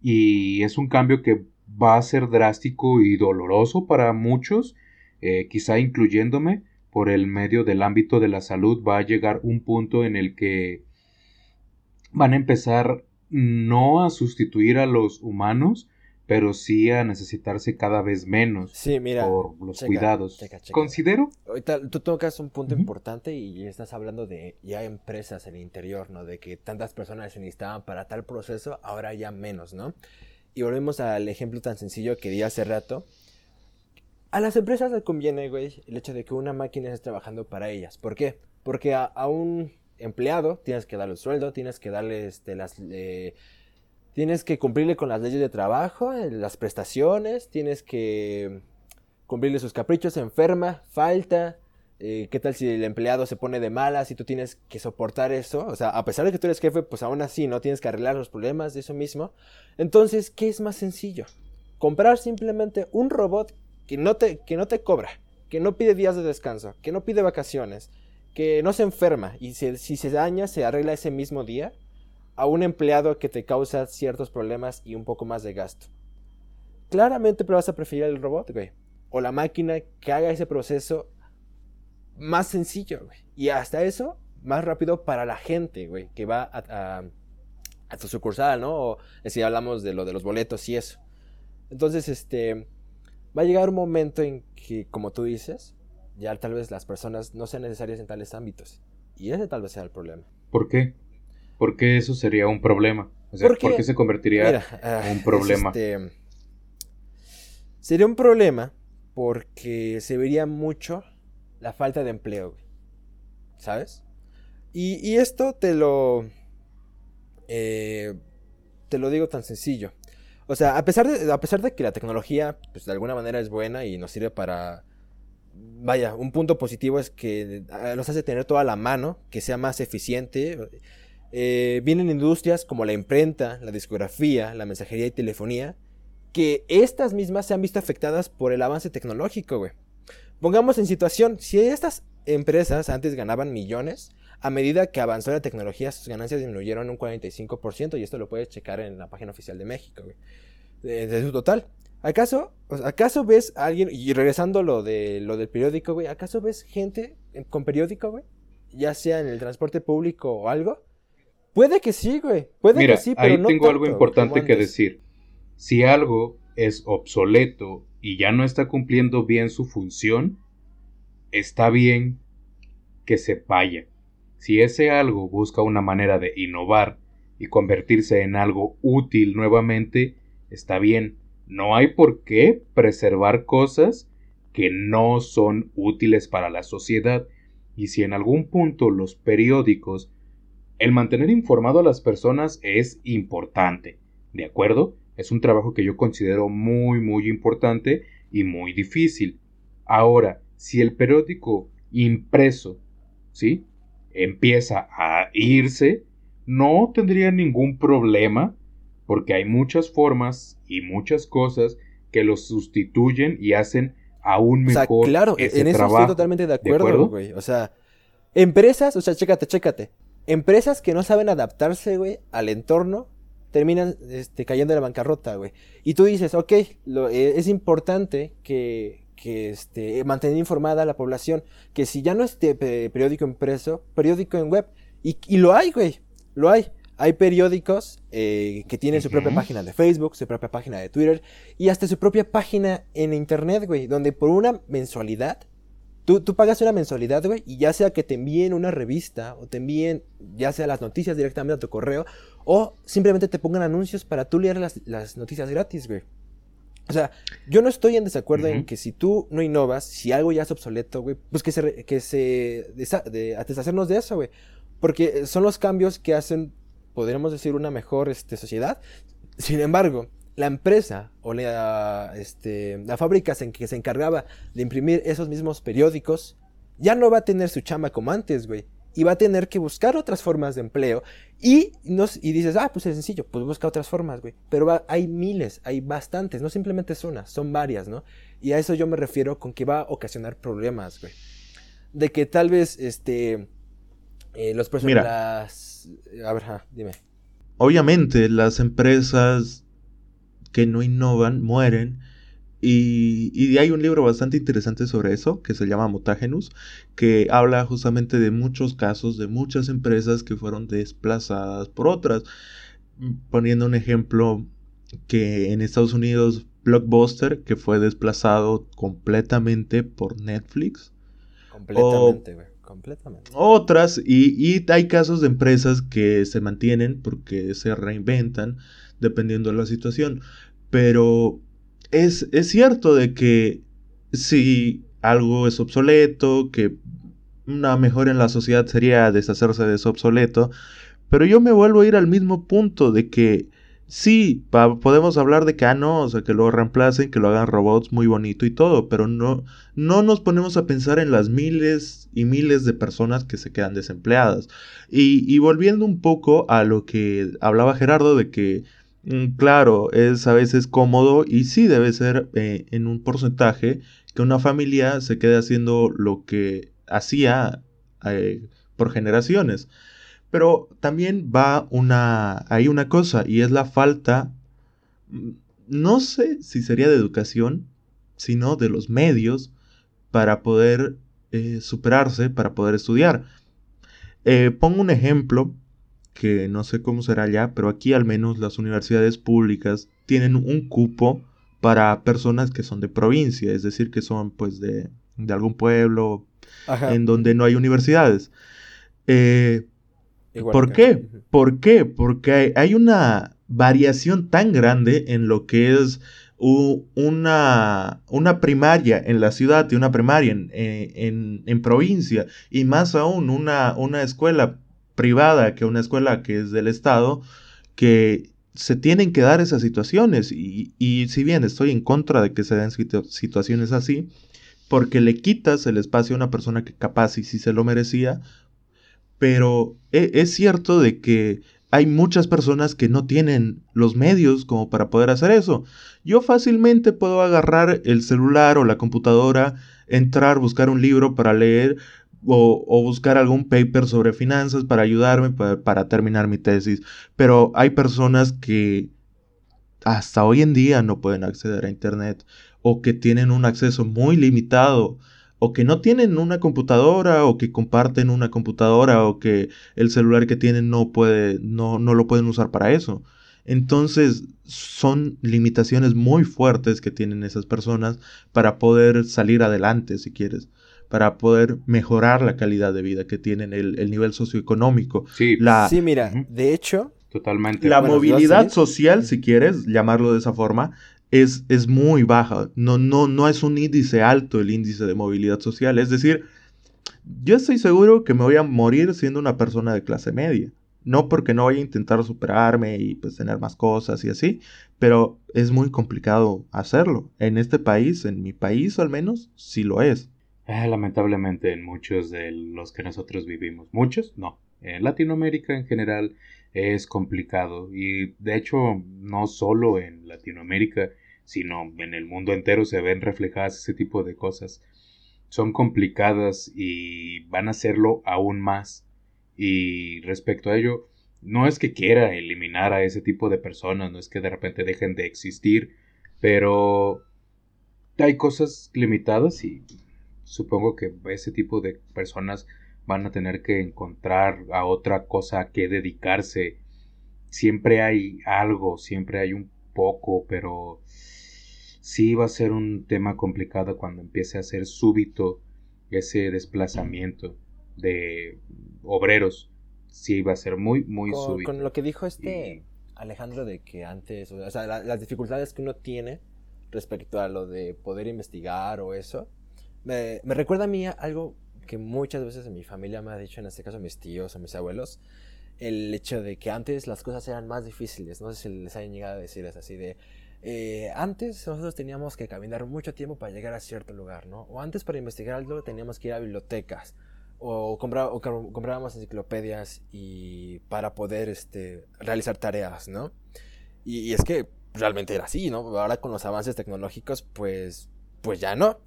y es un cambio que va a ser drástico y doloroso para muchos, eh, quizá incluyéndome, por el medio del ámbito de la salud va a llegar un punto en el que van a empezar no a sustituir a los humanos, pero sí a necesitarse cada vez menos sí, mira, por los cuidados. Considero. Ahorita tú tocas un punto importante y estás hablando de ya empresas en el interior, ¿no? De que tantas personas se necesitaban para tal proceso, ahora ya menos, ¿no? Y volvemos al ejemplo tan sencillo que di hace rato. A las empresas les conviene, güey, el hecho de que una máquina esté trabajando para ellas. ¿Por qué? Porque a, un empleado tienes que darle el sueldo, tienes que darle este, las... Eh, Tienes que cumplirle con las leyes de trabajo, eh, las prestaciones, tienes que cumplirle sus caprichos, enferma, falta. Eh, ¿Qué tal si el empleado se pone de malas y tú tienes que soportar eso? O sea, a pesar de que tú eres jefe, pues aún así no tienes que arreglar los problemas de eso mismo. Entonces, ¿qué es más sencillo? Comprar simplemente un robot que no te, que no te cobra, que no pide días de descanso, que no pide vacaciones, que no se enferma y si se daña se arregla ese mismo día a un empleado que te causa ciertos problemas y un poco más de gasto. Claramente vas a preferir el robot, güey. O la máquina que haga ese proceso más sencillo, güey. Y hasta eso, más rápido para la gente, güey, que va a, a, tu sucursal, ¿no? O si hablamos de lo de los boletos y eso. Entonces, este, va a llegar un momento en que, como tú dices, ya tal vez las personas no sean necesarias en tales ámbitos. Y ese tal vez sea el problema. ¿Por qué? ¿Por qué eso sería un problema? O sea, ¿Por qué, se convertiría en un problema? Este, sería un problema porque se vería mucho la falta de empleo, ¿sabes? Y, esto te lo... Eh, te lo digo tan sencillo. O sea, a pesar, de, a pesar de que la tecnología, pues de alguna manera es buena y nos sirve para... Vaya, un punto positivo es que ah, nos hace tener toda la mano, que sea más eficiente eh, vienen industrias como la imprenta, la discografía, la mensajería y telefonía, que estas mismas se han visto afectadas por el avance tecnológico, güey. Pongamos en situación, si estas empresas antes ganaban millones, a medida que avanzó la tecnología, sus ganancias disminuyeron un 45%, y esto lo puedes checar en la página oficial de México, güey. De, su total. ¿Acaso, ¿Acaso ves a alguien, y regresando lo, de, lo del periódico, güey, ¿acaso ves gente con periódico, güey? Ya sea en el transporte público o algo, Puede que sí, güey. Puede que sí, pero ahí tengo algo importante que decir. Si algo es obsoleto y ya no está cumpliendo bien su función, está bien que se vaya. Si ese algo busca una manera de innovar y convertirse en algo útil nuevamente, está bien. No hay por qué preservar cosas que no son útiles para la sociedad. Y si en algún punto los periódicos el mantener informado a las personas es importante, ¿de acuerdo? Es un trabajo que yo considero muy, muy importante y muy difícil. Ahora, si el periódico impreso, ¿sí? Empieza a irse, no tendría ningún problema porque hay muchas formas y muchas cosas que los sustituyen y hacen aún mejor. O sea, claro, en eso estoy totalmente de acuerdo, güey. O sea, empresas, o sea, chécate, chécate. Empresas que no saben adaptarse, güey, al entorno, terminan este, cayendo en la bancarrota, güey. Y tú dices, ok, lo, eh, es importante que, que este, mantener informada a la población, que si ya no es periódico impreso, periódico en web. Y, y lo hay, güey, lo hay. Hay periódicos eh, que tienen su propia página de Facebook, su propia página de Twitter y hasta su propia página en Internet, güey, donde por una mensualidad, tú, tú pagas una mensualidad, güey, y ya sea que te envíen una revista o te envíen ya sea las noticias directamente a tu correo o simplemente te pongan anuncios para tú leer las, las noticias gratis, güey. O sea, yo no estoy en desacuerdo en que si tú no innovas, si algo ya es obsoleto, güey, pues que se, que se de, deshacernos de eso, güey. Porque son los cambios que hacen podríamos decir, una mejor este, sociedad. Sin embargo, la empresa o la, este, la fábrica en que se encargaba de imprimir esos mismos periódicos ya no va a tener su chamba como antes, güey. Y va a tener que buscar otras formas de empleo. Y, nos, y dices, ah, pues es sencillo, pues busca otras formas, güey. Pero hay miles, hay bastantes, no simplemente es una, son varias, ¿no? Y a eso yo me refiero con que va a ocasionar problemas, güey. De que tal vez, este, eh, los personajes... A ver, dime. Obviamente, las empresas que no innovan mueren. Y, hay un libro bastante interesante sobre eso, que se llama Mutagenus, que habla justamente de muchos casos de muchas empresas que fueron desplazadas por otras. Poniendo un ejemplo que en Estados Unidos, Blockbuster, que fue desplazado completamente por Netflix. Completamente, güey. Completamente. Otras, y, hay casos de empresas que se mantienen porque se reinventan dependiendo de la situación. Pero es, es cierto de que si algo es obsoleto, que una mejora en la sociedad sería deshacerse de eso obsoleto, pero yo me vuelvo a ir al mismo punto de que Sí, podemos hablar de que, ah, no, o sea, que lo reemplacen, que lo hagan robots muy bonito y todo, pero no, no nos ponemos a pensar en las miles y miles de personas que se quedan desempleadas. Y, volviendo un poco a lo que hablaba Gerardo de que, claro, es a veces cómodo y sí debe ser eh, en un porcentaje que una familia se quede haciendo lo que hacía eh, por generaciones. Pero también va una, hay una cosa y es la falta, mm, no sé si sería de educación, sino de los medios para poder eh, superarse, para poder estudiar. Pongo un ejemplo que no sé cómo será ya, pero aquí al menos las universidades públicas tienen un cupo para personas que son de provincia, es decir, que son pues de, algún pueblo en donde no hay universidades. Eh, ¿Por qué? ¿Por qué? Porque hay una variación tan grande en lo que es una, una primaria en la ciudad y una primaria eh, en, en, provincia y más aún una, una escuela privada que una escuela que es del Estado, que se tienen que dar esas situaciones y, y si bien estoy en contra de que se den situaciones así, porque le quitas el espacio a una persona que capaz y si se lo merecía, pero e, es cierto de que hay muchas personas que no tienen los medios como para poder hacer eso. Yo fácilmente puedo agarrar el celular o la computadora, entrar, buscar un libro para leer o, buscar algún paper sobre finanzas para ayudarme para, terminar mi tesis. Pero hay personas que hasta hoy en día no pueden acceder a Internet o que tienen un acceso muy limitado o que no tienen una computadora o que comparten una computadora o que el celular que tienen no puede no, no lo pueden usar para eso. Entonces son limitaciones muy fuertes que tienen esas personas para poder salir adelante, si quieres, para poder mejorar la calidad de vida que tienen, el, nivel socioeconómico. Sí, la, sí mira, de hecho... Totalmente. La movilidad social, si quieres llamarlo de esa forma, es, muy baja. No, no, no es un índice alto el índice de movilidad social. Es decir, yo estoy seguro que me voy a morir siendo una persona de clase media. No porque no vaya a intentar superarme y pues tener más cosas y así, pero es muy complicado hacerlo. En este país, en mi país al menos, sí lo es. Ah, lamentablemente en muchos de los que nosotros vivimos. ¿Muchos? No, en Latinoamérica en general es complicado y de hecho no solo en Latinoamérica sino en el mundo entero se ven reflejadas ese tipo de cosas son complicadas y van a serlo aún más y respecto a ello no es que quiera eliminar a ese tipo de personas no es que de repente dejen de existir pero hay cosas limitadas y supongo que ese tipo de personas van a tener que encontrar a otra cosa que dedicarse. Siempre hay algo, siempre hay un poco, pero sí va a ser un tema complicado cuando empiece a ser súbito ese desplazamiento de obreros. Sí va a ser muy, muy súbito. Con lo que dijo este Alejandro de que antes, o sea, las dificultades que uno tiene respecto a lo de poder investigar o eso, me, recuerda a mí algo que muchas veces mi familia me ha dicho, en este caso mis tíos o mis abuelos, el hecho de que antes las cosas eran más difíciles. No sé si les hayan llegado a decir es así de... Eh, antes nosotros teníamos que caminar mucho tiempo para llegar a cierto lugar, ¿no? O antes para investigar algo teníamos que ir a bibliotecas o, o comprábamos enciclopedias y para poder este, realizar tareas, ¿no? Y, y, es que realmente era así, ¿no? Ahora con los avances tecnológicos, pues, pues ya no.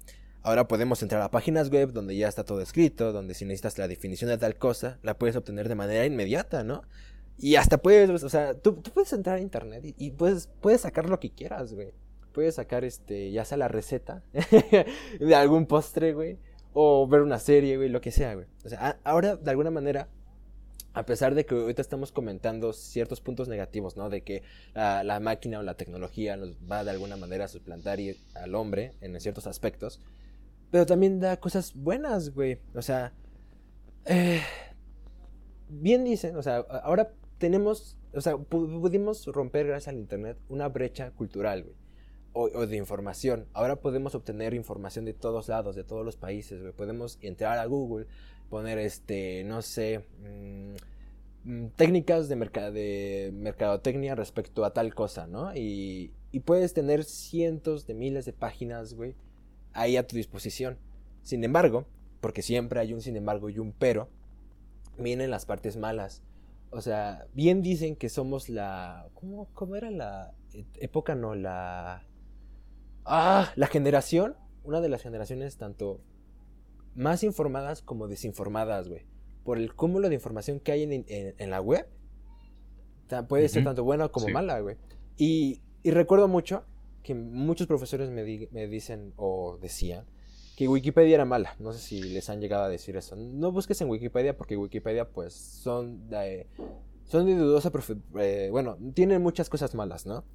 Ahora podemos entrar a páginas web donde ya está todo escrito, donde si necesitas la definición de tal cosa, la puedes obtener de manera inmediata, ¿no? Y hasta puedes, o sea, tú, puedes entrar a internet y, puedes, puedes sacar lo que quieras, güey. Puedes sacar, este, ya sea la receta de algún postre, güey. O ver una serie, güey, lo que sea, güey. O sea, ahora, de alguna manera, a pesar de que ahorita estamos comentando ciertos puntos negativos, ¿no? De que la, máquina o la tecnología nos va de alguna manera a suplantar al hombre en ciertos aspectos, pero también da cosas buenas, güey. O sea, eh, bien dicen, o sea, ahora tenemos, o sea, pudimos romper gracias al Internet una brecha cultural, güey. O, de información. Ahora podemos obtener información de todos lados, de todos los países, güey. Podemos entrar a Google, poner, este, no sé, mm, mm, técnicas de, de mercadotecnia respecto a tal cosa, ¿no? Y, y puedes tener cientos de miles de páginas, güey, ahí a tu disposición. Sin embargo, porque siempre hay un sin embargo y un pero, vienen las partes malas. O sea, bien dicen que somos la... ¿Cómo, cómo era la época? No, la... Ah, la generación. Una de las generaciones tanto más informadas como desinformadas, güey. Por el cúmulo de información que hay en, la web. Puede ser tanto buena como mala, güey. Y, y recuerdo mucho que muchos profesores me, dicen o decían que Wikipedia era mala. No sé si les han llegado a decir eso. No busques en Wikipedia porque Wikipedia pues son de, son de dudosa... Eh, bueno, tienen muchas cosas malas, ¿no?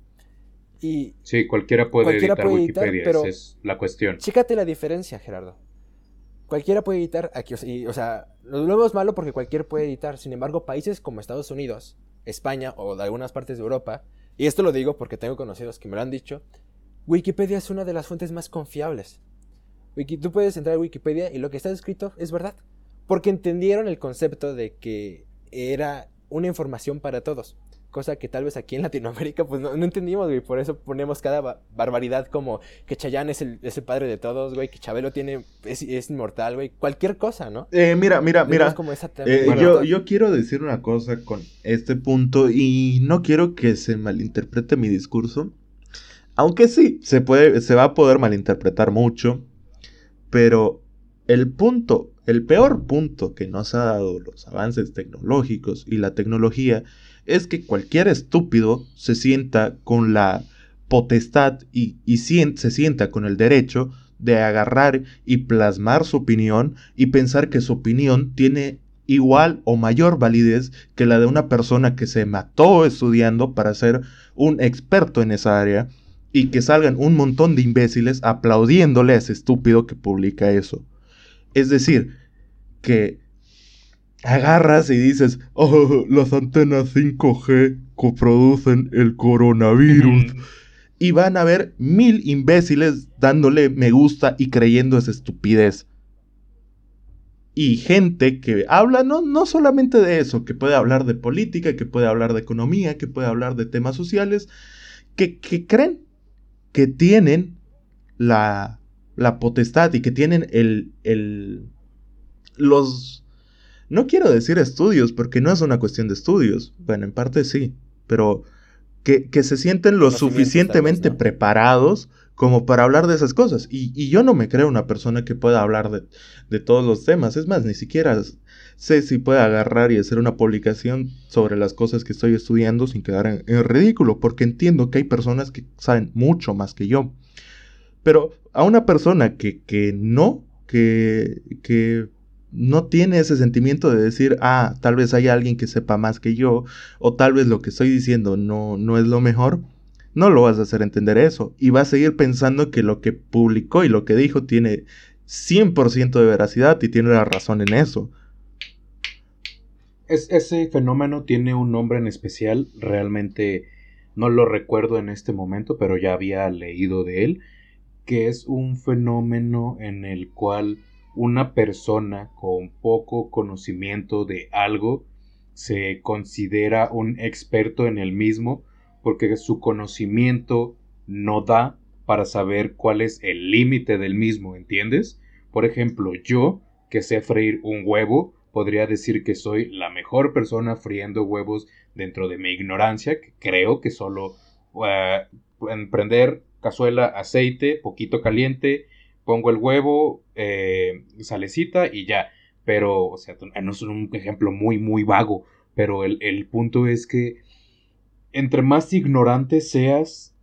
Y sí, cualquiera puede editar Wikipedia, pero esa es la cuestión. Chécate la diferencia, Gerardo. Cualquiera puede editar aquí, o sea, lo vemos malo porque cualquiera puede editar. Sin embargo, países como Estados Unidos, España o de algunas partes de Europa, y esto lo digo porque tengo conocidos que me lo han dicho, Wikipedia es una de las fuentes más confiables. tú puedes entrar a Wikipedia y lo que está escrito es verdad. Porque entendieron el concepto de que era una información para todos. Cosa que tal vez aquí en Latinoamérica pues no, entendimos, güey. Por eso ponemos cada barbaridad como que Chayanne es el, padre de todos, güey. Que Chabelo tiene, es, inmortal, güey. Cualquier cosa, ¿no? Eh, mira, mira, mira. Eh, yo, yo quiero decir una cosa con este punto y no quiero que se malinterprete mi discurso. Aunque sí, se, puede, se va a poder malinterpretar mucho, pero el punto, el peor punto que nos ha dado los avances tecnológicos y la tecnología es que cualquier estúpido se sienta con la potestad y, se sienta con el derecho de agarrar y plasmar su opinión y pensar que su opinión tiene igual o mayor validez que la de una persona que se mató estudiando para ser un experto en esa área y que salgan un montón de imbéciles aplaudiéndole a ese estúpido que publica eso. Es decir, que agarras y dices, oh, las antenas 5G coproducen el coronavirus. Y van a haber mil imbéciles dándole me gusta y creyendo esa estupidez. Y gente que habla no, no solamente de eso, que puede hablar de política, que puede hablar de economía, que puede hablar de temas sociales, que, que creen que tienen la, la potestad y que tienen el, el, los, no quiero decir estudios, porque no es una cuestión de estudios. Bueno, en parte sí, pero que, se sienten lo suficientemente preparados como para hablar de esas cosas. Y, yo no me creo una persona que pueda hablar de, todos los temas. Es más, ni siquiera sé si puede agarrar y hacer una publicación sobre las cosas que estoy estudiando sin quedar en, ridículo, porque entiendo que hay personas que saben mucho más que yo. Pero a una persona que, que no, que, que no tiene ese sentimiento de decir, ah, tal vez hay alguien que sepa más que yo, o tal vez lo que estoy diciendo no, no es lo mejor, no lo vas a hacer entender eso. Y va a seguir pensando que lo que publicó y lo que dijo tiene 100% de veracidad y tiene la razón en eso. Es, ese fenómeno tiene un nombre en especial, realmente no lo recuerdo en este momento, pero ya había leído de él, que es un fenómeno en el cual una persona con poco conocimiento de algo se considera un experto en el mismo porque su conocimiento no da para saber cuál es el límite del mismo, ¿entiendes? Por ejemplo, yo, que sé freír un huevo, podría decir que soy la mejor persona friendo huevos dentro de mi ignorancia, que creo que solo uh, prender cazuela, aceite, poquito caliente, pongo el huevo, eh, salecita y ya. Pero, o sea, no es un ejemplo muy, muy vago. Pero el, el punto es que entre más ignorante seas,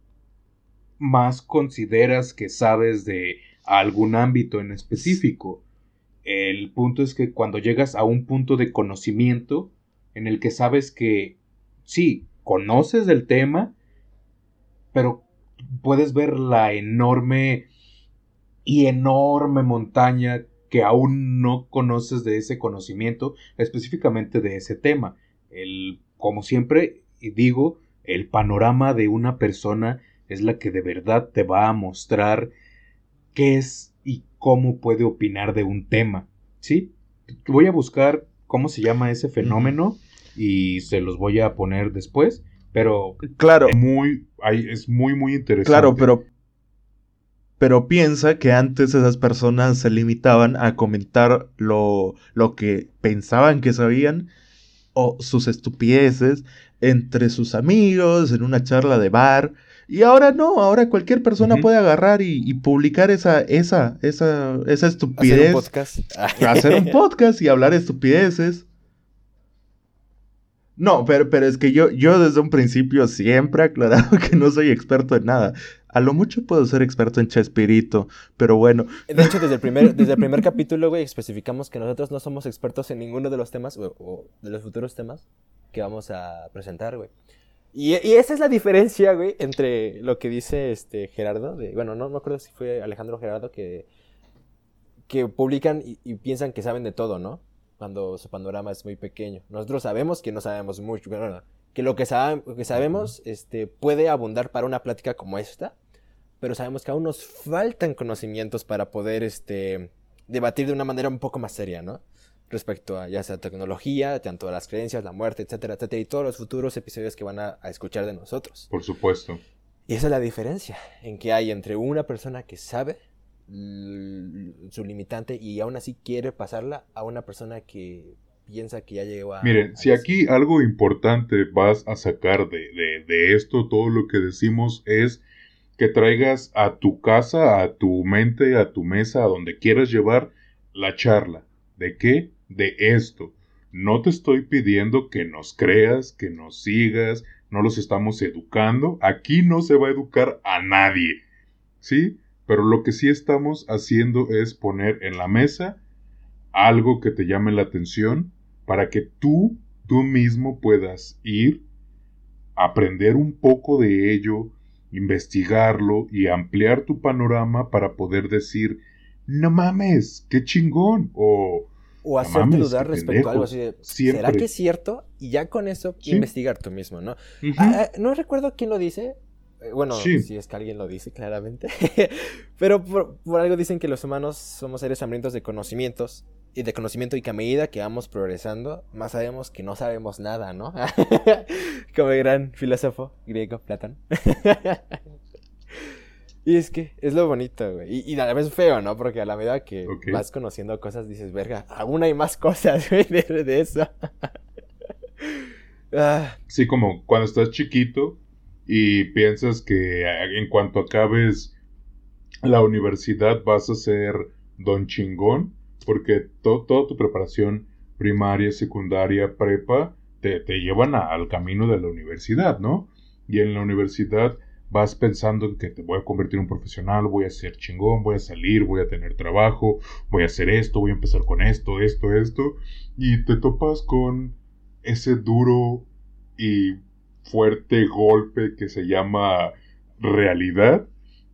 más consideras que sabes de algún ámbito en específico. El punto es que cuando llegas a un punto de conocimiento en el que sabes que sí, conoces del tema, pero puedes ver la enorme y enorme montaña que aún no conoces de ese conocimiento, específicamente de ese tema. El, como siempre digo, el panorama de una persona es la que de verdad te va a mostrar qué es y cómo puede opinar de un tema. ¿Sí? Voy a buscar cómo se llama ese fenómeno y se los voy a poner después, pero claro, muy es muy muy interesante. Claro, pero pero piensa que antes esas personas se limitaban a comentar lo, lo que pensaban que sabían o sus estupideces entre sus amigos, en una charla de bar. Y ahora no, ahora cualquier persona puede agarrar y, publicar esa, esa, esa, esa estupidez. Hacer un podcast. hacer un podcast y hablar estupideces. No, pero, pero es que yo, yo desde un principio siempre he aclarado que no soy experto en nada. A lo mucho puedo ser experto en Chespirito, pero bueno. De hecho, desde el primer, desde el primer capítulo, güey, especificamos que nosotros no somos expertos en ninguno de los temas, o, de los futuros temas que vamos a presentar, güey. Y, esa es la diferencia, güey, entre lo que dice este Gerardo, de, bueno, no me acuerdo si fue Alejandro Gerardo que, que publican y, y piensan que saben de todo, ¿no? Cuando su panorama es muy pequeño. Nosotros sabemos que no sabemos mucho, que lo que, que sabemos este, puede abundar para una plática como esta, pero sabemos que aún nos faltan conocimientos para poder este, debatir de una manera un poco más seria, ¿no? Respecto a ya sea tecnología, tanto a las creencias, la muerte, etcétera, etcétera, y todos los futuros episodios que van a, a escuchar de nosotros. Por supuesto. Y esa es la diferencia en que hay entre una persona que sabe su limitante y aún así quiere pasarla a una persona que piensa que ya llegó a... Miren, si aquí algo importante vas a sacar de, de, esto, todo lo que decimos es que traigas a tu casa, a tu mente, a tu mesa, a donde quieras llevar la charla. ¿De qué? De esto. No te estoy pidiendo que nos creas, que nos sigas, no los estamos educando. Aquí no se va a educar a nadie. ¿Sí? Pero lo que sí estamos haciendo es poner en la mesa algo que te llame la atención para que tú, tú mismo puedas ir, aprender un poco de ello, investigarlo y ampliar tu panorama para poder decir, no mames, qué chingón, o... O hacerte dudar respecto a algo así de, ¿será que es cierto? Y ya con eso investigar tú mismo, ¿no? Ah, ah, no recuerdo quién lo dice, eh, bueno, si es que alguien lo dice claramente. Pero por, algo dicen que los humanos somos seres hambrientos de conocimientos. Y de conocimiento y que a medida que vamos progresando, más sabemos que no sabemos nada, ¿no? Como el gran filósofo griego Platón. Y es que es lo bonito, güey. Y, a la vez feo, ¿no? Porque a la medida que vas conociendo cosas, dices, verga, aún hay más cosas, güey, de, eso. Ah. Sí, como cuando estás chiquito y piensas que en cuanto acabes la universidad vas a ser don chingón, porque toda tu preparación primaria, secundaria, prepa, te, te llevan al camino de la universidad, ¿no? Y en la universidad vas pensando en que te voy a convertir en un profesional, voy a ser chingón, voy a salir, voy a tener trabajo, voy a hacer esto, voy a empezar con esto, esto, esto, y te topas con ese duro y fuerte golpe que se llama realidad,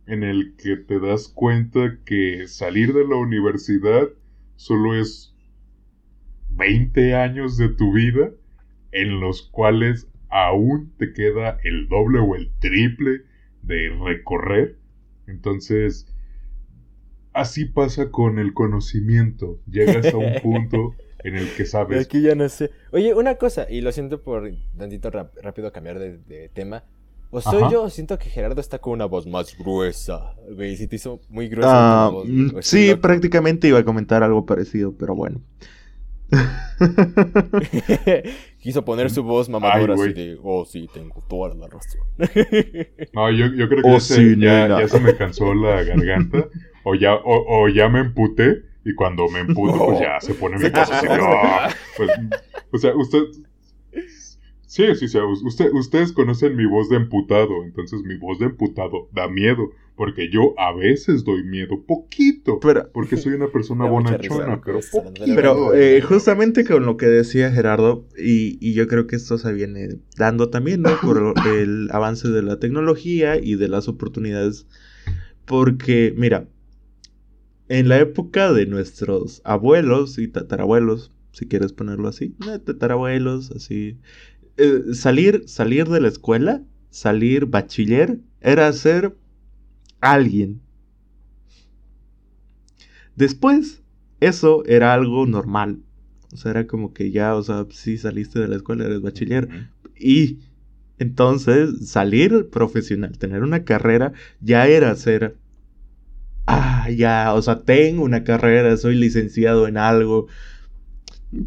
en el que te das cuenta que salir de la universidad solo es 20 años de tu vida en los cuales aún te queda el doble o el triple de recorrer. Entonces, así pasa con el conocimiento. Llegas a un punto en el que sabes. Aquí ya no sé. Oye, una cosa, y lo siento por tantito rápido cambiar de, tema. ¿O soy yo? Siento que Gerardo está con una voz más gruesa. Güey, si te hizo muy gruesa. Ah, mm, sí, prácticamente iba a comentar algo parecido, pero bueno. Quiso poner su voz mamadora así de, oh sí, tengo toda la razón. no, yo, yo creo que oh, ya, se, me cansó la garganta, o ya, o, ya me emputé, y cuando me emputo, pues ya se pone mi voz así, pues, o sea, usted, Sí, sí, sí. Usted, ustedes conocen mi voz de emputado, entonces mi voz de emputado da miedo, porque yo a veces doy miedo, poquito, pero, porque soy una persona bonachona, pero Pero eh, justamente con lo que decía Gerardo, y, y, yo creo que esto se viene dando también, ¿no? Por el avance de la tecnología y de las oportunidades, porque, mira, en la época de nuestros abuelos y tatarabuelos, si quieres ponerlo así, eh, tatarabuelos, así eh, salir, salir de la escuela, salir bachiller, era ser alguien. Después, eso era algo normal. O sea, era como que ya, o sea, si saliste de la escuela, eres bachiller. Y entonces, salir profesional, tener una carrera, ya era ser. Ah, ya, o sea, tengo una carrera, soy licenciado en algo.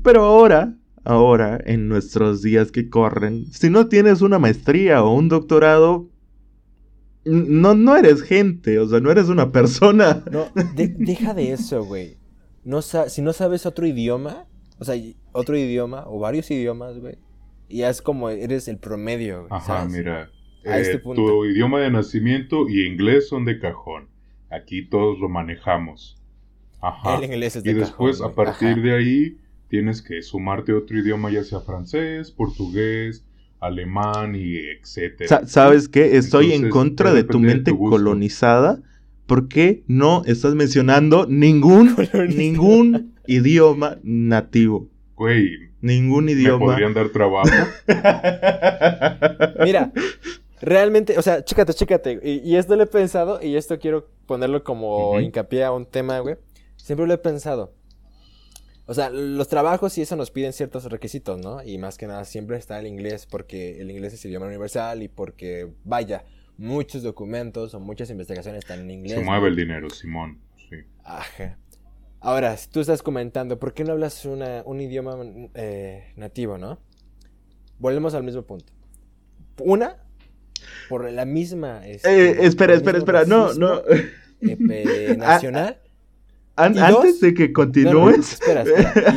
Pero ahora, ahora, en nuestros días que corren, si no tienes una maestría o un doctorado, no, no eres gente, o sea, no eres una persona. No, deja de eso, güey. No si no sabes otro idioma, o sea, otro idioma o varios idiomas, güey, ya es como eres el promedio. Ajá, mira. Este eh, tu idioma de nacimiento y inglés son de cajón. Aquí todos lo manejamos. Ajá. El inglés es de y después, a partir de ahí, tienes que sumarte otro idioma, ya sea francés, portugués, alemán y etcétera. ¿Sabes qué? Estoy en contra de tu mente colonizada. ¿Por qué no estás mencionando ningún, ningún idioma nativo? Güey. Ningún idioma. ¿Me podrían dar trabajo? Mira, realmente, o sea, chécate, chécate. Y, esto lo he pensado y esto quiero ponerlo como hincapié a un tema, güey. Siempre lo he pensado. O sea, los trabajos y eso nos piden ciertos requisitos, ¿no? Y más que nada siempre está el inglés porque el inglés es idioma universal y porque, vaya, muchos documentos o muchas investigaciones están en inglés. Se mueve el dinero, Simón. Sí. Ajá. Ahora, tú estás comentando, ¿por qué no hablas un idioma eh, nativo, no? Volvemos al mismo punto. Una, por la misma... Este, eh, espera, espera, espera, no, no. Eh, nacional. antes de que continúes,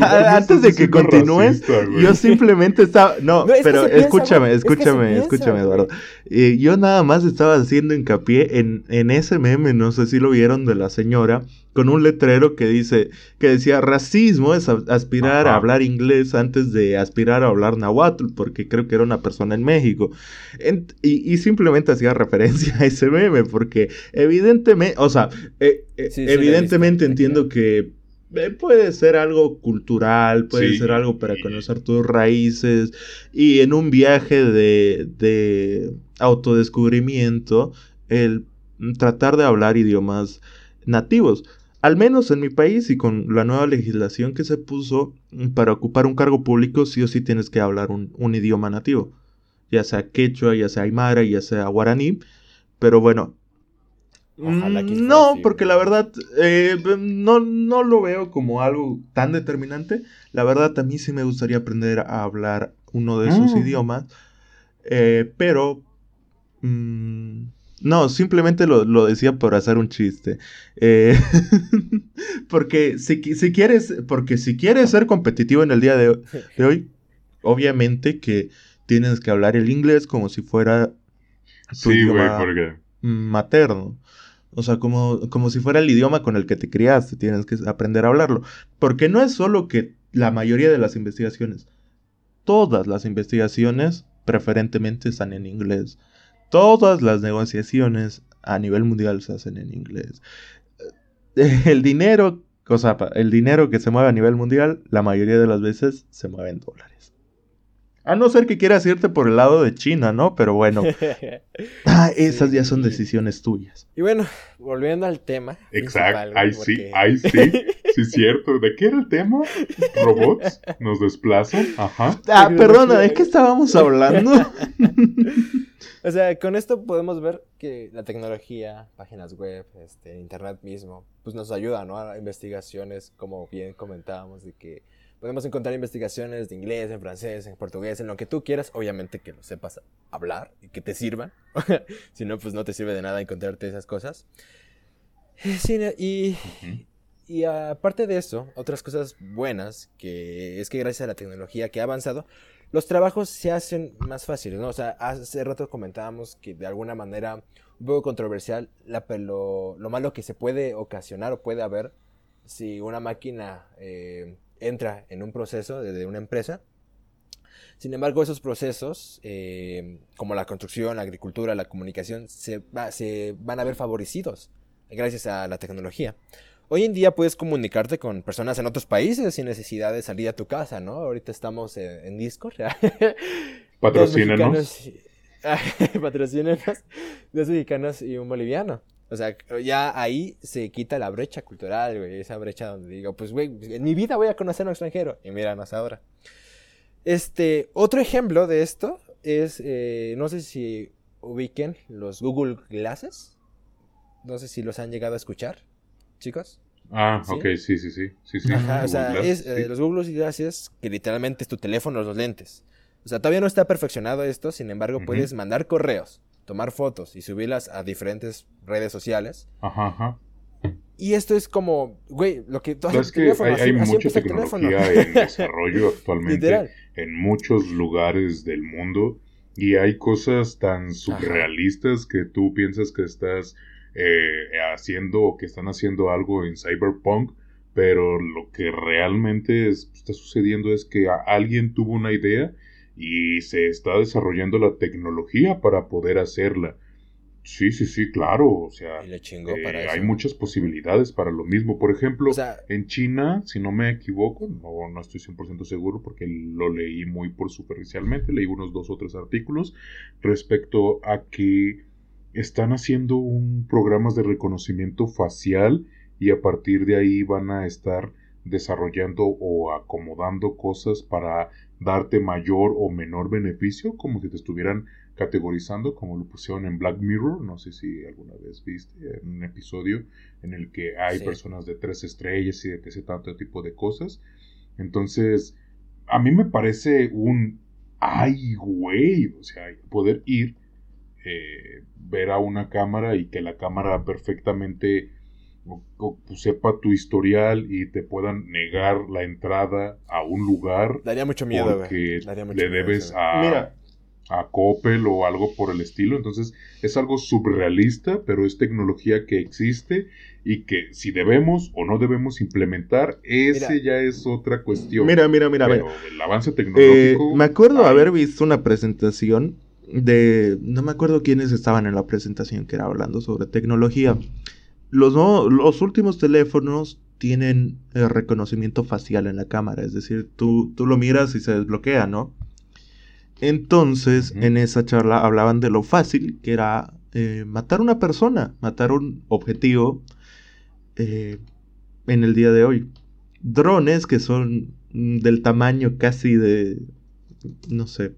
antes de que continúes, yo simplemente estaba, no, pero escúchame, escúchame, escúchame, Eduardo. Eh, yo nada más estaba haciendo hincapié en, en ese meme, no sé si lo vieron de la señora, con un letrero que dice, que decía, racismo es aspirar a hablar inglés antes de aspirar a hablar nahuatl, porque creo que era una persona en México. y, simplemente hacía referencia a ese meme, porque evidentemente, o sea, eh, eh, evidentemente entiendo que eh, puede ser algo cultural, puede ser algo para conocer tus raíces y en un viaje de, de autodescubrimiento, el tratar de hablar idiomas nativos. Al menos en mi país y con la nueva legislación que se puso mm, para ocupar un cargo público, sí o sí tienes que hablar un, idioma nativo. Ya sea quechua, ya sea aymara, ya sea guaraní. Pero bueno, Mm, no, porque la verdad eh, no, no lo veo como algo tan determinante. La verdad, a mí sí me gustaría aprender a hablar uno de esos mm. idiomas. Eh, pero... Mm, no, simplemente lo, decía por hacer un chiste. Eh, porque, si, si, quieres, porque si quieres ser competitivo en el día de, hoy, obviamente que tienes que hablar el inglés como si fuera tu idioma materno. O sea, como, como si fuera el idioma con el que te criaste, tienes que aprender a hablarlo. Porque no es solo que la mayoría de las investigaciones, todas las investigaciones preferentemente están en inglés. Todas las negociaciones a nivel mundial se hacen en inglés. El dinero, el dinero que se mueve a nivel mundial, la mayoría de las veces se mueve en dólares. A no ser que quieras irte por el lado de China, ¿no? Pero bueno. ah, esas ya son decisiones tuyas. Y bueno, volviendo al tema. Exacto. Ahí sí, ahí sí. Sí, cierto. ¿De qué era el tema? ¿Robots? ¿Nos desplazan? Ajá. Ah, perdona, ¿de qué estábamos hablando? O sea, con esto podemos ver que la tecnología, páginas web, este, internet mismo, pues nos ayuda, ¿no? A investigaciones, como bien comentábamos, de que podemos encontrar investigaciones de inglés, en francés, en portugués, en lo que tú quieras, obviamente que lo sepas hablar y que te sirvan. si no, pues no te sirve de nada encontrarte esas cosas. Sí, y, y aparte de eso, otras cosas buenas, que es que gracias a la tecnología que ha avanzado, los trabajos se hacen más fáciles, ¿no? O sea, hace rato comentábamos que de alguna manera un poco controversial la, lo, lo malo que se puede ocasionar o puede haber si una máquina eh, entra en un proceso de, una empresa. Sin embargo, esos procesos, eh, como la construcción, la agricultura, la comunicación, se, se van a ver favorecidos gracias a la tecnología. Hoy en día puedes comunicarte con personas en otros países sin necesidad de salir a tu casa, ¿no? Ahorita estamos en, Discord. Patrocínenos. Patrocínenos. Dos mexicanos y un boliviano. O sea, ya ahí se quita la brecha cultural, güey. Esa brecha donde digo, pues, güey, en mi vida voy a conocer a un extranjero. Y míranos ahora. Este, otro ejemplo de esto es, eh, no sé si ubiquen los Google Glasses. No sé si los han llegado a escuchar chicos. Ah, ok, sí, sí, sí. sí, sí. Ajá, o sea, es, eh, los Google Glasses, que literalmente es tu teléfono, los lentes. O sea, todavía no está perfeccionado esto, sin embargo, puedes mandar correos, tomar fotos y subirlas a diferentes redes sociales. Ajá, ajá. Y esto es como, güey, lo que... Todo es que hay, mucha tecnología en desarrollo actualmente en muchos lugares del mundo y hay cosas tan surrealistas que tú piensas que estás eh, haciendo o que están haciendo algo en Cyberpunk, pero lo que realmente está sucediendo es que alguien tuvo una idea y se está desarrollando la tecnología para poder hacerla. Sí, sí, sí, claro. O sea, eh, hay muchas posibilidades para lo mismo. Por ejemplo, en China, si no me equivoco, no, no estoy 100% seguro porque lo leí muy por superficialmente, leí unos dos o tres artículos respecto a que están haciendo un programas de reconocimiento facial y a partir de ahí van a estar desarrollando o acomodando cosas para darte mayor o menor beneficio, como si te estuvieran categorizando, como lo pusieron en Black Mirror, no sé si alguna vez viste, en un episodio en el que hay personas de tres estrellas y de ese tanto tipo de cosas. Entonces, a mí me parece un, ay, güey, o sea, poder ir eh, ver a una cámara y que la cámara perfectamente sepa tu historial y te puedan negar la entrada a un lugar. Daría mucho miedo, porque le debes a, a Coppel o algo por el estilo. Entonces es algo surrealista, pero es tecnología que existe y que si debemos o no debemos implementar, ese ya es otra cuestión. Mira, mira, mira. Pero el avance tecnológico... Eh, me acuerdo haber visto una presentación de, no me acuerdo quiénes estaban en la presentación que era hablando sobre tecnología. Los, los últimos teléfonos tienen el reconocimiento facial en la cámara, es decir, tú, tú lo miras y se desbloquea, ¿no? Entonces, en esa charla hablaban de lo fácil que era eh, matar una persona, matar un objetivo eh, en el día de hoy. Drones que son del tamaño casi de, no sé,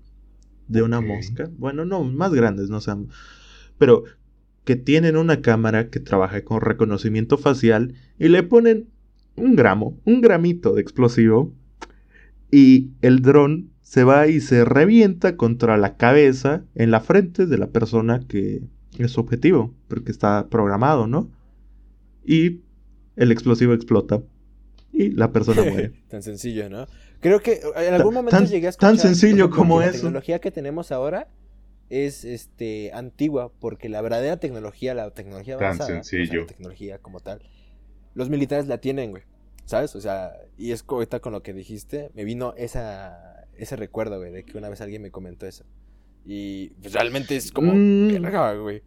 de una mosca. Bueno, no, más grandes, no sé. Pero que tienen una cámara que trabaja con reconocimiento facial y le ponen un gramo, un gramito de explosivo y el dron se va y se revienta contra la cabeza en la frente de la persona que es su objetivo, porque está programado, ¿no? Y el explosivo explota y la persona muere. tan sencillo, ¿no? Creo que en algún momento llegué a escuchar tan sencillo como eso. La tecnología que tenemos ahora es este antigua porque la verdadera tecnología, la tecnología avanzada, tan sencillo. la tecnología como tal, los militares la tienen, güey. ¿Sabes? O sea, y es ahorita con lo que dijiste, me vino esa, ese recuerdo, güey, de que una vez alguien me comentó eso. Y pues, realmente es como, mm. güey.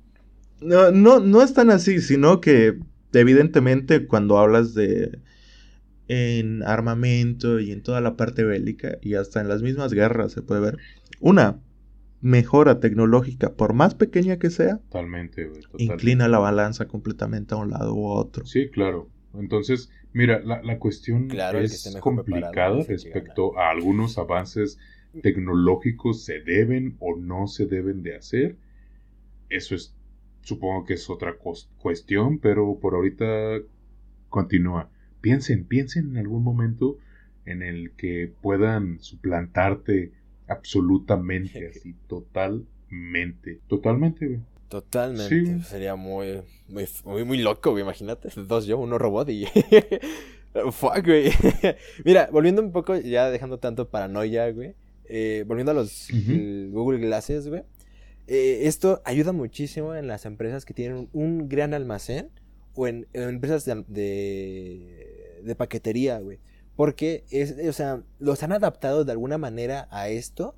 No, no, no es tan así, sino que evidentemente cuando hablas de en armamento y en toda la parte bélica y hasta en las mismas guerras se puede ver una mejora tecnológica, por más pequeña que sea, totalmente, inclina la balanza completamente a un lado u otro. Sí, claro. Entonces, mira, la, la cuestión es complicada respecto a algunos avances tecnológicos se deben o no se deben de hacer. Eso es, supongo que es otra cuestión, pero por ahorita continúa. Piensen, piensen en algún momento en el que puedan suplantarte absolutamente, así, totalmente, totalmente, güey. Totalmente. Sería muy, muy, muy, loco, güey. Imagínate. Dos yo, uno robot y. Fuck, güey. Mira, volviendo un poco, ya dejando tanto paranoia, güey. Eh, volviendo a los Google Glasses, güey. Eh, esto ayuda muchísimo en las empresas que tienen un gran almacén o en, empresas de, de, paquetería, güey. Porque, es, o sea, los han adaptado de alguna manera a esto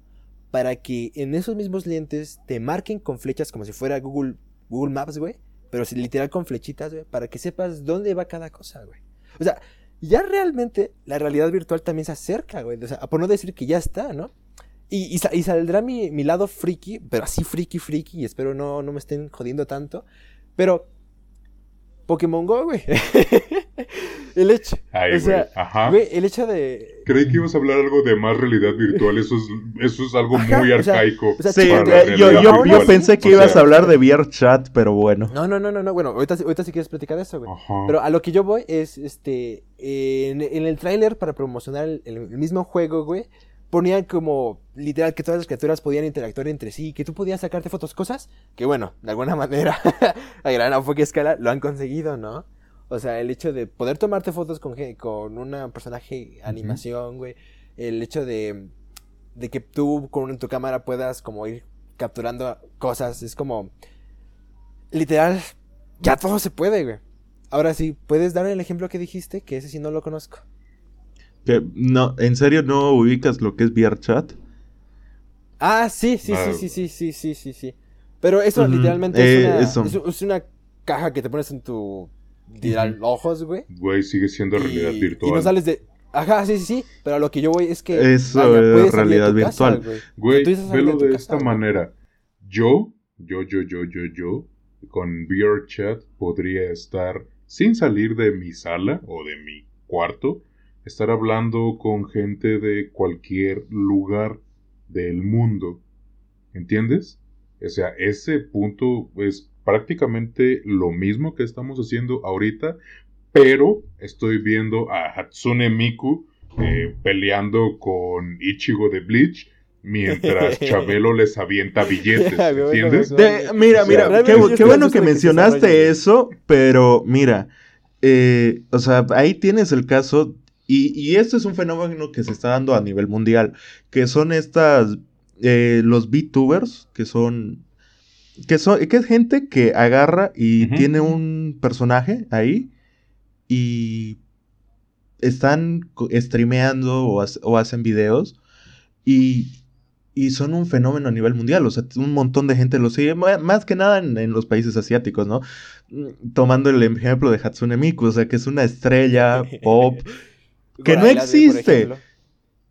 para que en esos mismos lentes te marquen con flechas como si fuera Google, Google Maps, güey. Pero literal con flechitas, güey, para que sepas dónde va cada cosa, güey. O sea, ya realmente la realidad virtual también se acerca, güey. O sea, por no decir que ya está, ¿no? Y, saldrá mi, mi, lado friki, pero así friki, friki, y espero no, no me estén jodiendo tanto. Pero Pokémon Go, güey. el hecho. o sea, Ajá. Güey, el hecho de. Creí que ibas a hablar algo de más realidad virtual. Eso es, eso es algo muy arcaico. sí, eh, yo, yo, yo, pensé que ibas a hablar de VR chat, pero bueno. No, no, no, no, no. Bueno, ahorita, ahorita sí quieres platicar de eso, güey. Pero a lo que yo voy es, este, en, en el tráiler para promocionar el mismo juego, güey ponían como literal que todas las criaturas podían interactuar entre sí, que tú podías sacarte fotos, cosas que bueno, de alguna manera a gran o escala lo han conseguido, ¿no? O sea, el hecho de poder tomarte fotos con, con una personaje animación, güey. El hecho de, de que tú con tu cámara puedas como ir capturando cosas. Es como... Literal, ya todo se puede, güey. Ahora sí, ¿puedes dar el ejemplo que dijiste? Que ese sí no lo conozco. Que no, ¿en serio no ubicas lo que es VRChat? Ah, sí, sí, sí, ah. sí, sí, sí, sí, sí, sí. Pero eso literalmente es, eh, una, es, una, caja que te pones en tu ojos, güey. Güey, sigue siendo realidad virtual. Y no sales de... Ajá, sí, sí, sí. Pero a lo que yo voy es que... Eso es realidad virtual. güey, velo de, esta manera. Yo, yo, yo, yo, yo, yo, con VRChat podría estar sin salir de mi sala o de mi cuarto estar hablando con gente de cualquier lugar del mundo. ¿Entiendes? O sea, ese punto es prácticamente lo mismo que estamos haciendo ahorita, pero estoy viendo a Hatsune Miku eh, peleando con Ichigo de Bleach mientras Chabelo les avienta billetes, ¿entiendes? mira, mira, qué, bueno que mencionaste eso, pero mira, eh, o sea, ahí tienes el caso y, y este es un fenómeno que se está dando a nivel mundial, que son estas, eh, los VTubers, que son, que son, que es gente que agarra y tiene un personaje ahí y están streameando o, hacen videos y, y, son un fenómeno a nivel mundial. O sea, un montón de gente lo sigue, más que nada en, en, los países asiáticos, ¿no? Mm, tomando el ejemplo de Hatsune Miku, o sea, que es una estrella pop que no existe.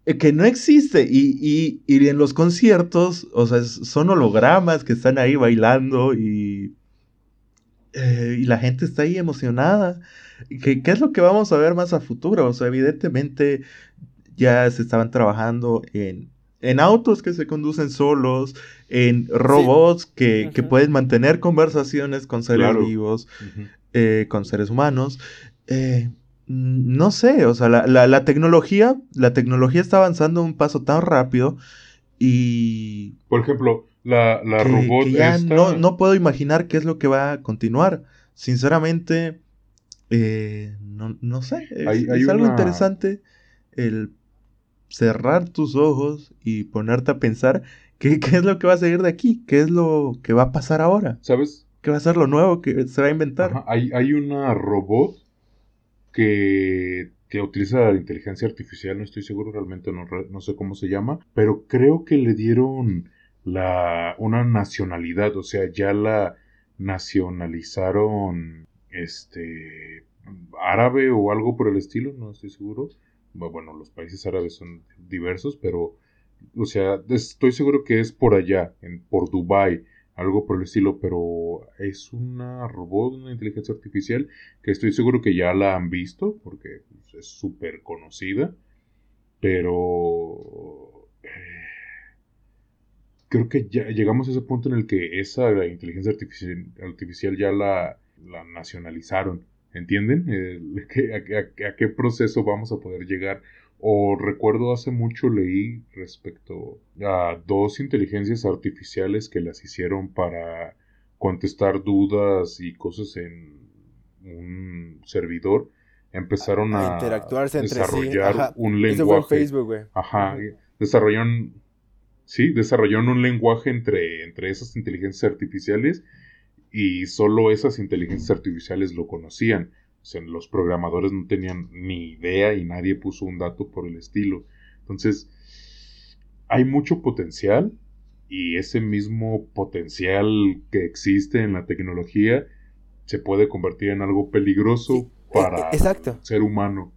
Eh, que no existe. Y, y, en los conciertos, o sea, son hologramas que están ahí bailando y, eh, y la gente está ahí emocionada. ¿Qué, ¿Qué, es lo que vamos a ver más a futuro? O sea, evidentemente ya se estaban trabajando en en autos que se conducen solos, en robots que, pueden mantener conversaciones con seres vivos, eh, con seres humanos. Eh, no sé, o sea, la, tecnología, la tecnología está avanzando un paso tan rápido y... Por ejemplo, la, la robot... ya no, puedo imaginar qué es lo que va a continuar. Sinceramente, eh, no, sé, es, algo interesante el cerrar tus ojos y ponerte a pensar qué, qué, es lo que va a seguir de aquí, qué es lo que va a pasar ahora. ¿Sabes? ¿Qué va a ser lo nuevo que se va a inventar? hay, hay una robot que, utiliza la inteligencia artificial, no estoy seguro realmente, no, no, sé cómo se llama, pero creo que le dieron la, una nacionalidad, o sea, ya la nacionalizaron este árabe o algo por el estilo, no estoy seguro. Bueno, los países árabes son diversos, pero, o sea, estoy seguro que es por allá, en, por Dubai, algo por el estilo, pero es una robot, una inteligencia artificial que estoy seguro que ya la han visto, porque pues, es súper conocida, pero eh, creo que ya llegamos a ese punto en el que esa inteligencia artificial, ya la, nacionalizaron ¿Entienden? A, qué proceso vamos a poder llegar? O recuerdo hace mucho leí respecto a dos inteligencias artificiales que las hicieron para contestar dudas y cosas en un servidor. Empezaron a, interactuarse desarrollar un lenguaje. Ajá. Desarrollaron. Sí, desarrollaron un lenguaje entre, entre esas inteligencias artificiales y solo esas inteligencias artificiales lo conocían. Sea, los programadores no tenían ni idea y nadie puso un dato por el estilo. Entonces, hay mucho potencial y ese mismo potencial que existe en la tecnología se puede convertir en algo peligroso para el ser humano,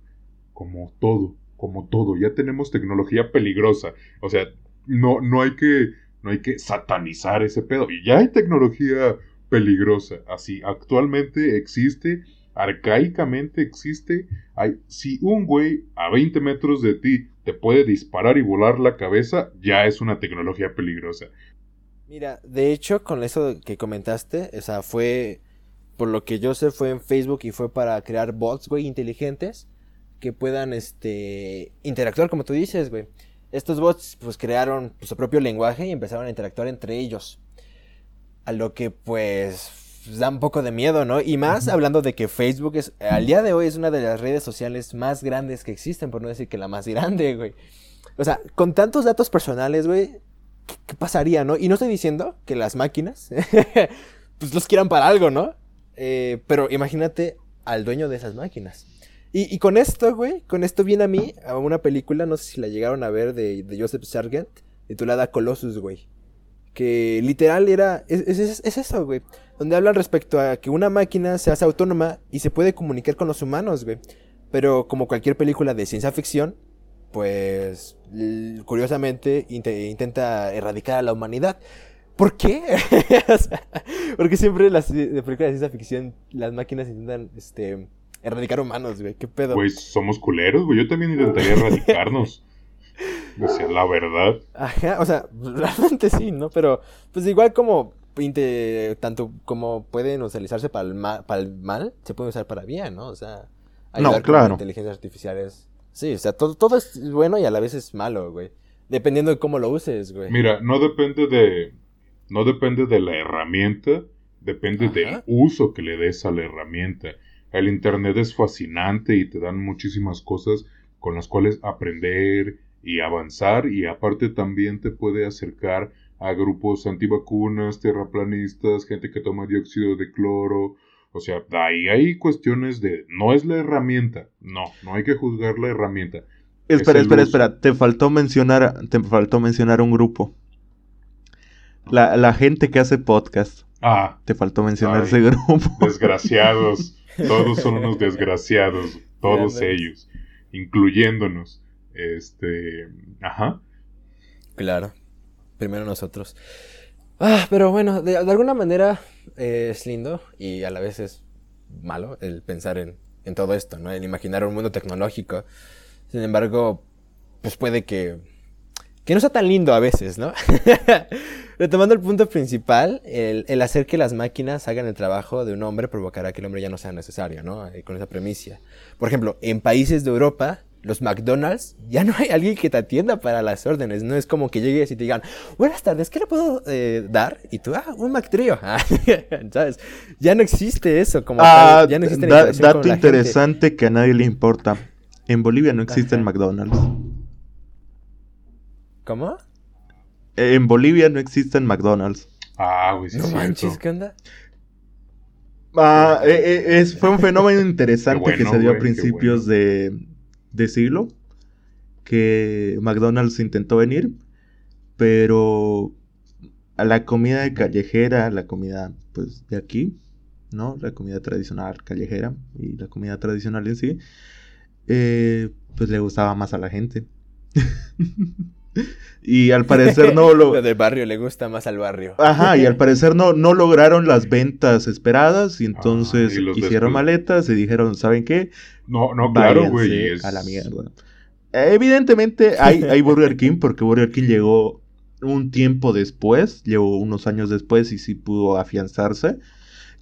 como todo, como todo. Ya tenemos tecnología peligrosa. O sea, no, no hay que no hay que satanizar ese pedo. Y ya hay tecnología peligrosa. Así, actualmente existe, arcaicamente existe. Si un güey a 20 metros de ti te puede disparar y volar la cabeza, ya es una tecnología peligrosa. Mira, de hecho, con eso que comentaste, o sea, fue, por lo que yo sé, fue en Facebook y fue para crear bots, güey, inteligentes que puedan, este, interactuar, como tú dices, güey. Estos bots, pues, crearon su propio lenguaje y empezaron a interactuar entre ellos. A lo que pues da un poco de miedo, ¿no? Y más hablando de que Facebook es, al día de hoy es una de las redes sociales más grandes que existen, por no decir que la más grande, güey. O sea, con tantos datos personales, güey, ¿qué, pasaría, no? Y no estoy diciendo que las máquinas, pues los quieran para algo, ¿no? Eh, pero imagínate al dueño de esas máquinas. Y, con esto, güey, con esto viene a mí a una película, no sé si la llegaron a ver, de, de Joseph Sargent, titulada Colossus, güey. Que literal era. Es, eso, güey. Donde hablan respecto a que una máquina se hace autónoma y se puede comunicar con los humanos, güey. Pero como cualquier película de ciencia ficción, pues curiosamente intenta erradicar a la humanidad. ¿Por qué? porque siempre las películas de ciencia ficción, las máquinas intentan este, erradicar humanos, güey. ¿Qué pedo? Pues somos culeros, güey. Yo también intentaría erradicarnos. Decía la verdad. Ajá, o sea, realmente sí, ¿no? Pero, pues igual como tanto como pueden utilizarse para el, mal, para el mal, se puede usar para bien, ¿no? O sea, no, claro. inteligencias artificiales. Sí, o sea, todo, todo es bueno y a la vez es malo, güey. Dependiendo de cómo lo uses, güey. Mira, no depende de. No depende de la herramienta, depende del uso que le des a la herramienta. El internet es fascinante y te dan muchísimas cosas con las cuales aprender y avanzar y aparte también te puede acercar a grupos antivacunas, terraplanistas, gente que toma dióxido de cloro, o sea, ahí hay cuestiones de no es la herramienta, no, no hay que juzgar la herramienta. Espera, espera, espera, te faltó mencionar, te faltó mencionar un grupo. La, la gente que hace podcast. Ah. Te faltó mencionar ese grupo. Desgraciados. Todos son unos desgraciados. Todos ellos. Incluyéndonos. Este, ajá. Claro. Primero nosotros. Ah, pero bueno, de, alguna manera eh, es lindo y a la vez es malo el pensar en, en todo esto, ¿no? El imaginar un mundo tecnológico. Sin embargo, pues puede que que no está tan lindo a veces, ¿no? Retomando el punto principal, el, hacer que las máquinas hagan el trabajo de un hombre provocará que el hombre ya no sea necesario, ¿no? Eh, con esa premisa. Por ejemplo, en países de Europa, los McDonald's, ya no hay alguien que te atienda para las órdenes. No es como que llegues y te digan, buenas tardes, ¿qué le puedo eh, dar? Y tú, ah, un McTrio. ¿Sabes? Ya no existe eso como ah, Ya no existe Dato interesante que a nadie le importa. En Bolivia no existen McDonald's. ¿Cómo? En Bolivia no existen McDonald's. Ah, güey, sí No manches, ¿qué onda? Ah, eh, eh, fue un fenómeno interesante que se dio a principios de siglo. Que McDonald's intentó venir, pero a la comida de callejera, la comida pues de aquí, ¿no? La comida tradicional callejera y la comida tradicional en sí, eh, pues le gustaba más a la gente. y al parecer no lo... lo del barrio le gusta más al barrio. Ajá, y al parecer no, no lograron las ventas esperadas y entonces ah, hicieron maletas y dijeron, ¿saben qué? No, no, claro, güey. A la mierda. Evidentemente hay, hay Burger King porque Burger King llegó un tiempo después, llegó unos años después y sí pudo afianzarse.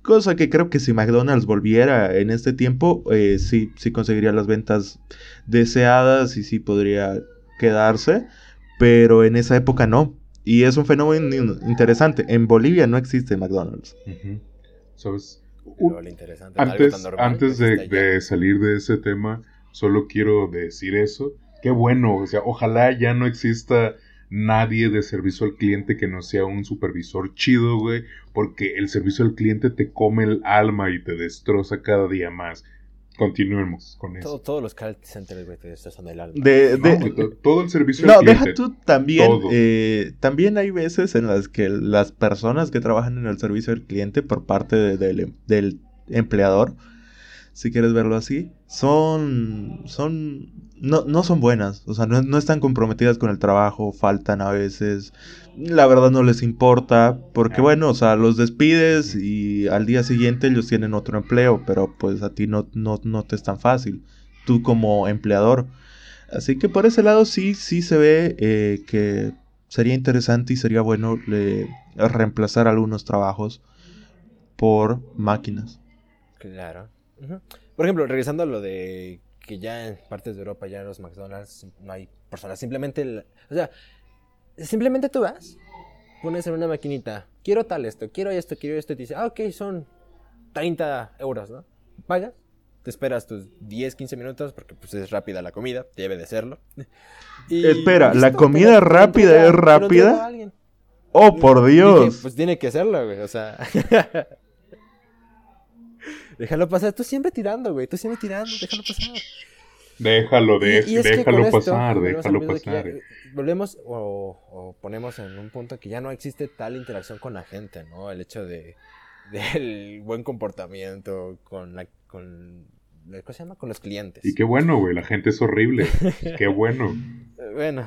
Cosa que creo que si McDonald's volviera en este tiempo, eh, sí, sí conseguiría las ventas deseadas y sí podría quedarse pero en esa época no. Y es un fenómeno interesante. En Bolivia no existe McDonald's. ¿Sabes? Antes, antes de, salir de ese tema, solo quiero decir eso. Qué bueno, o sea, ojalá ya no exista nadie de servicio al cliente que no sea un supervisor chido, güey, porque el servicio al cliente te come el alma y te destroza cada día más. Continuemos con eso. todos los call centers, güey, te son el alma. todo el servicio No, deja tú también. Eh, también hay veces en las que las personas que trabajan en el servicio al cliente por parte del, del empleador, si quieres verlo así, son. son. no, no son buenas. O sea, no, no están comprometidas con el trabajo, faltan a veces la verdad no les importa, porque bueno, o sea, los despides y al día siguiente ellos tienen otro empleo, pero pues a ti no, no, no te es tan fácil, tú como empleador. Así que por ese lado sí, sí se ve eh, que sería interesante y sería bueno reemplazar algunos trabajos por máquinas. Claro. Por ejemplo, regresando a lo de que ya en partes de Europa, ya en los McDonald's no hay personas, simplemente, o sea, Simplemente tú vas, pones en una maquinita, quiero tal esto, quiero esto, quiero esto, y te dice, ah, ok, son 30 euros, ¿no? Pagas, te esperas tus 10, 15 minutos, porque pues es rápida la comida, debe de serlo. Espera, ¿la comida rápida es rápida? Oh, por Dios. pues tiene que serlo, güey, o sea... déjalo pasar, tú siempre tirando, güey, tú siempre tirando, déjalo pasar. Déjalo, déjalo pasar, déjalo pasar. Eh, volvemos o, ponemos en un punto que ya no existe tal interacción con la gente, ¿no? El hecho de del buen comportamiento con la con ¿cómo se llama? Con los clientes. Y qué bueno, güey, la gente es horrible. qué bueno. Bueno,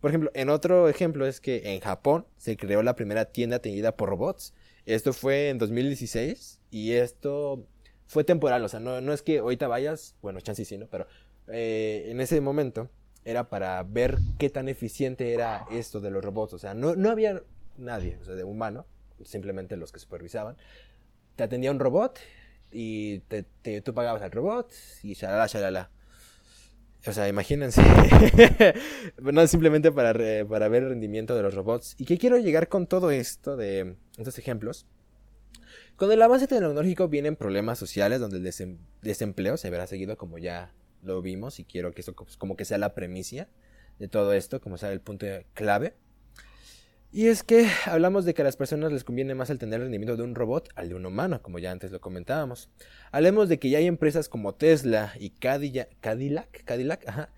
por ejemplo, en otro ejemplo es que en Japón se creó la primera tienda atendida por robots. Esto fue en 2016 y esto fue temporal, o sea, no, no es que ahorita vayas, bueno, chance sí, ¿no? Pero eh, en ese momento era para ver qué tan eficiente era esto de los robots. O sea, no, no había nadie, o sea, de humano, simplemente los que supervisaban. Te atendía un robot y te, tú pagabas al robot y shalala, shalala. O sea, imagínense. no simplemente para, para ver el rendimiento de los robots. ¿Y qué quiero llegar con todo esto de estos ejemplos? Con el avance tecnológico vienen problemas sociales donde el desempleo se verá seguido como ya lo vimos y quiero que eso como que sea la premisa de todo esto, como sea el punto clave. Y es que hablamos de que a las personas les conviene más el tener el rendimiento de un robot al de un humano, como ya antes lo comentábamos. Hablemos de que ya hay empresas como Tesla y Cadillac, Cadillac, Cadillac ajá,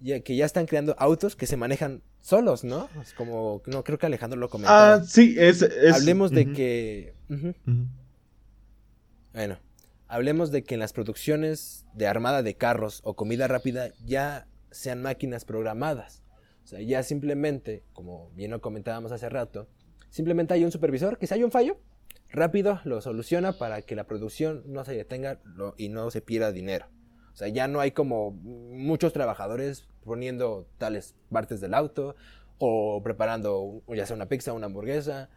ya, que ya están creando autos que se manejan solos, ¿no? Es como, no, creo que Alejandro lo comentaba. Ah, sí, es... Hablemos de que... Bueno, Hablemos de que en las producciones de armada de carros o comida rápida ya sean máquinas programadas. O sea, ya simplemente, como bien lo comentábamos hace rato, simplemente hay un supervisor que si hay un fallo, rápido lo soluciona para que la producción no se detenga y no se pierda dinero. O sea, ya no hay como muchos trabajadores poniendo tales partes del auto o preparando ya sea una pizza, una hamburguesa,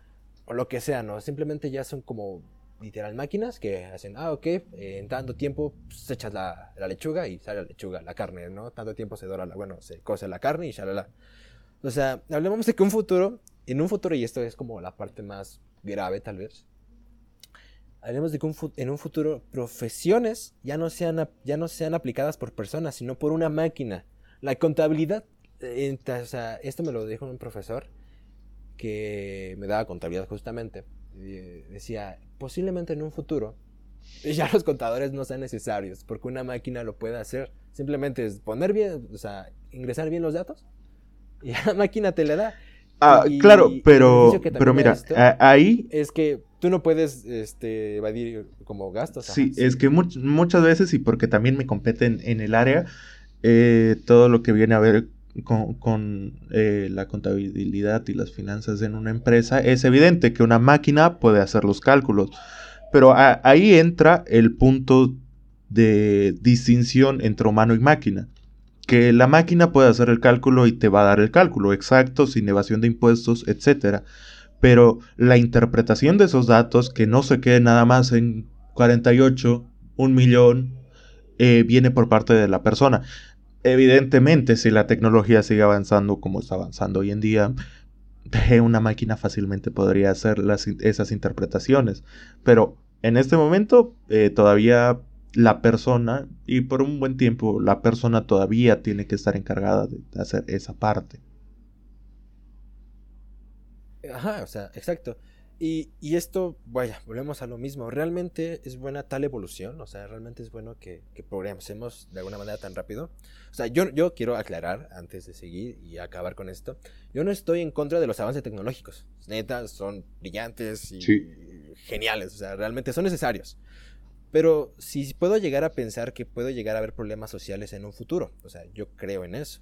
o lo que sea, ¿no? Simplemente ya son como literal máquinas que hacen, ah, ok, eh, en tanto tiempo pues, echas la, la, lechuga y sale la lechuga, la carne, ¿no? Tanto tiempo se dora la, bueno, se cose la carne y shalala. O sea, hablemos de que un futuro, en un futuro, y esto es como la parte más grave tal vez, hablemos de que en un futuro profesiones ya no, sean, ya no sean aplicadas por personas, sino por una máquina. La contabilidad, eh, o sea, esto me lo dijo un profesor que me daba contabilidad justamente. Decía, posiblemente en un futuro ya los contadores no sean necesarios porque una máquina lo puede hacer. Simplemente es poner bien, o sea, ingresar bien los datos y la máquina te le da. Ah, claro, pero, pero mira, ahí... Es que tú no puedes este, evadir como gastos. Sí, es que muchas veces, y porque también me competen en el área, eh, todo lo que viene a ver con, eh, la contabilidad y las finanzas en una empresa, es evidente que una máquina puede hacer los cálculos. Pero ahí entra el punto de distinción entre humano y máquina que la máquina puede hacer el cálculo y te va a dar el cálculo exacto, sin evasión de impuestos, etc. Pero la interpretación de esos datos, que no se quede nada más en 48, un millón, eh, viene por parte de la persona. Evidentemente, si la tecnología sigue avanzando como está avanzando hoy en día, una máquina fácilmente podría hacer esas interpretaciones. Pero en este momento eh, todavía la persona, y por un buen tiempo, la persona todavía tiene que estar encargada de hacer esa parte. Ajá, o sea, exacto. Y, y, esto, vaya, volvemos a lo mismo. Realmente es buena tal evolución, o sea, realmente es bueno que, que progresemos de alguna manera tan rápido. O sea, yo, yo quiero aclarar, antes de seguir y acabar con esto, yo no estoy en contra de los avances tecnológicos. Neta, son brillantes y geniales, o sea, realmente son necesarios. Pero si puedo llegar a pensar que puedo llegar a haber problemas sociales en un futuro, o sea, yo creo en eso.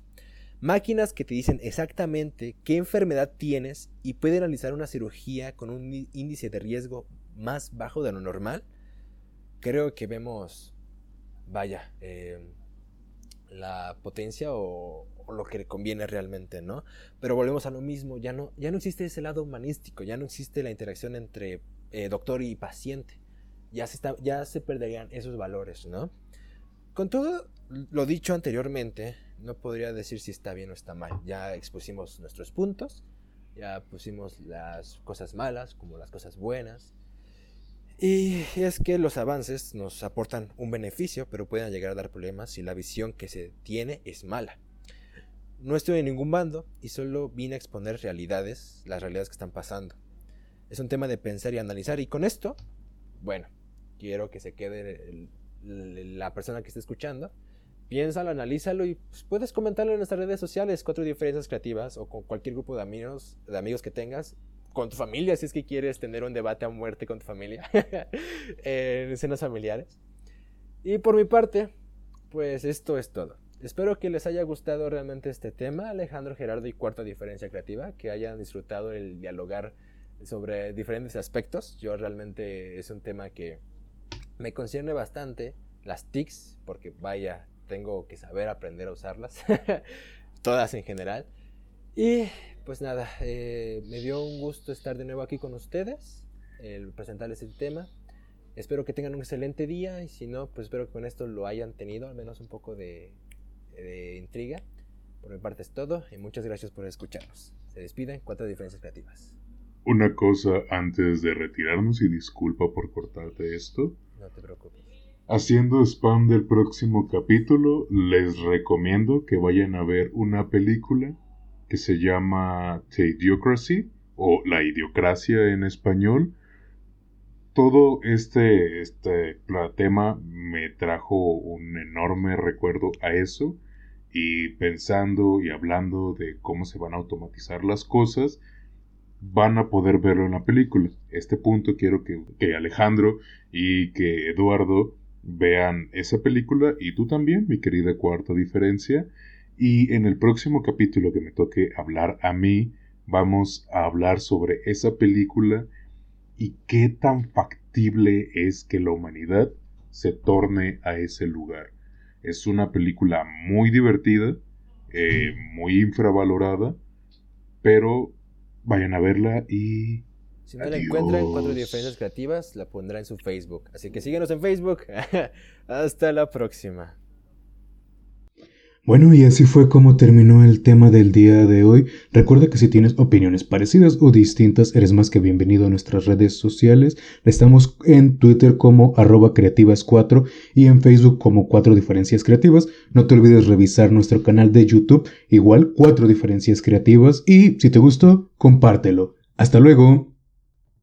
Máquinas que te dicen exactamente qué enfermedad tienes y pueden realizar una cirugía con un índice de riesgo más bajo de lo normal, creo que vemos, vaya, em, la potencia o, lo que le conviene realmente, ¿no? Pero volvemos a lo mismo, ya no, ya no existe ese lado humanístico, ya no existe la interacción entre eh, doctor y paciente ya se, ya se perderían esos valores, ¿no? Con todo lo dicho anteriormente, no podría decir si está bien o está mal. Ya expusimos nuestros puntos, ya pusimos las cosas malas como las cosas buenas. Y es que los avances nos aportan un beneficio, pero pueden llegar a dar problemas si la visión que se tiene es mala. No estoy en ningún bando y solo vine a exponer realidades, las realidades que están pasando. Es un tema de pensar y analizar y con esto, bueno, quiero que se quede la persona que esté escuchando. Piénsalo, analízalo y pues, puedes comentarlo en nuestras redes sociales, cuatro diferencias creativas o con cualquier grupo de amigos, de amigos que tengas, con tu familia, si es que quieres tener un debate a muerte con tu familia, en escenas familiares. Y por mi parte, pues esto es todo. Espero que les haya gustado realmente este tema, Alejandro, Gerardo y cuarta diferencia creativa, que hayan disfrutado el dialogar sobre diferentes aspectos. Yo realmente es un tema que me concierne bastante las TICs, porque vaya, tengo que saber aprender a usarlas, todas en general. Y pues nada, eh, me dio un gusto estar de nuevo aquí con ustedes, el presentarles el tema. Espero que tengan un excelente día y si no, pues espero que con esto lo hayan tenido, al menos un poco de, de intriga. Por mi parte es todo y muchas gracias por escucharnos. Se despiden cuatro diferencias creativas. Una cosa antes de retirarnos y disculpa por cortarte esto. No te preocupes. Haciendo spam del próximo capítulo, les recomiendo que vayan a ver una película que se llama The Idiocracy o La Idiocracia en español. Todo este, este tema me trajo un enorme recuerdo a eso y pensando y hablando de cómo se van a automatizar las cosas, van a poder verlo en la película. Este punto quiero que, Alejandro y que Eduardo vean esa película y tú también, mi querida cuarta diferencia. Y en el próximo capítulo que me toque hablar a mí, vamos a hablar sobre esa película y qué tan factible es que la humanidad se torne a ese lugar. Es una película muy divertida, eh, muy infravalorada, pero vayan a verla y... Si no la encuentran, cuatro diferencias creativas, la pondrá en su Facebook. Así que síguenos en Facebook. Hasta la próxima. Bueno, y así fue como terminó el tema del día de hoy. Recuerda que si tienes opiniones parecidas o distintas, eres más que bienvenido a nuestras redes sociales. Estamos en Twitter como arroba creativas4 y en Facebook como 4 diferencias creativas. No te olvides revisar nuestro canal de YouTube, igual 4 diferencias creativas. Y si te gustó, compártelo. Hasta luego.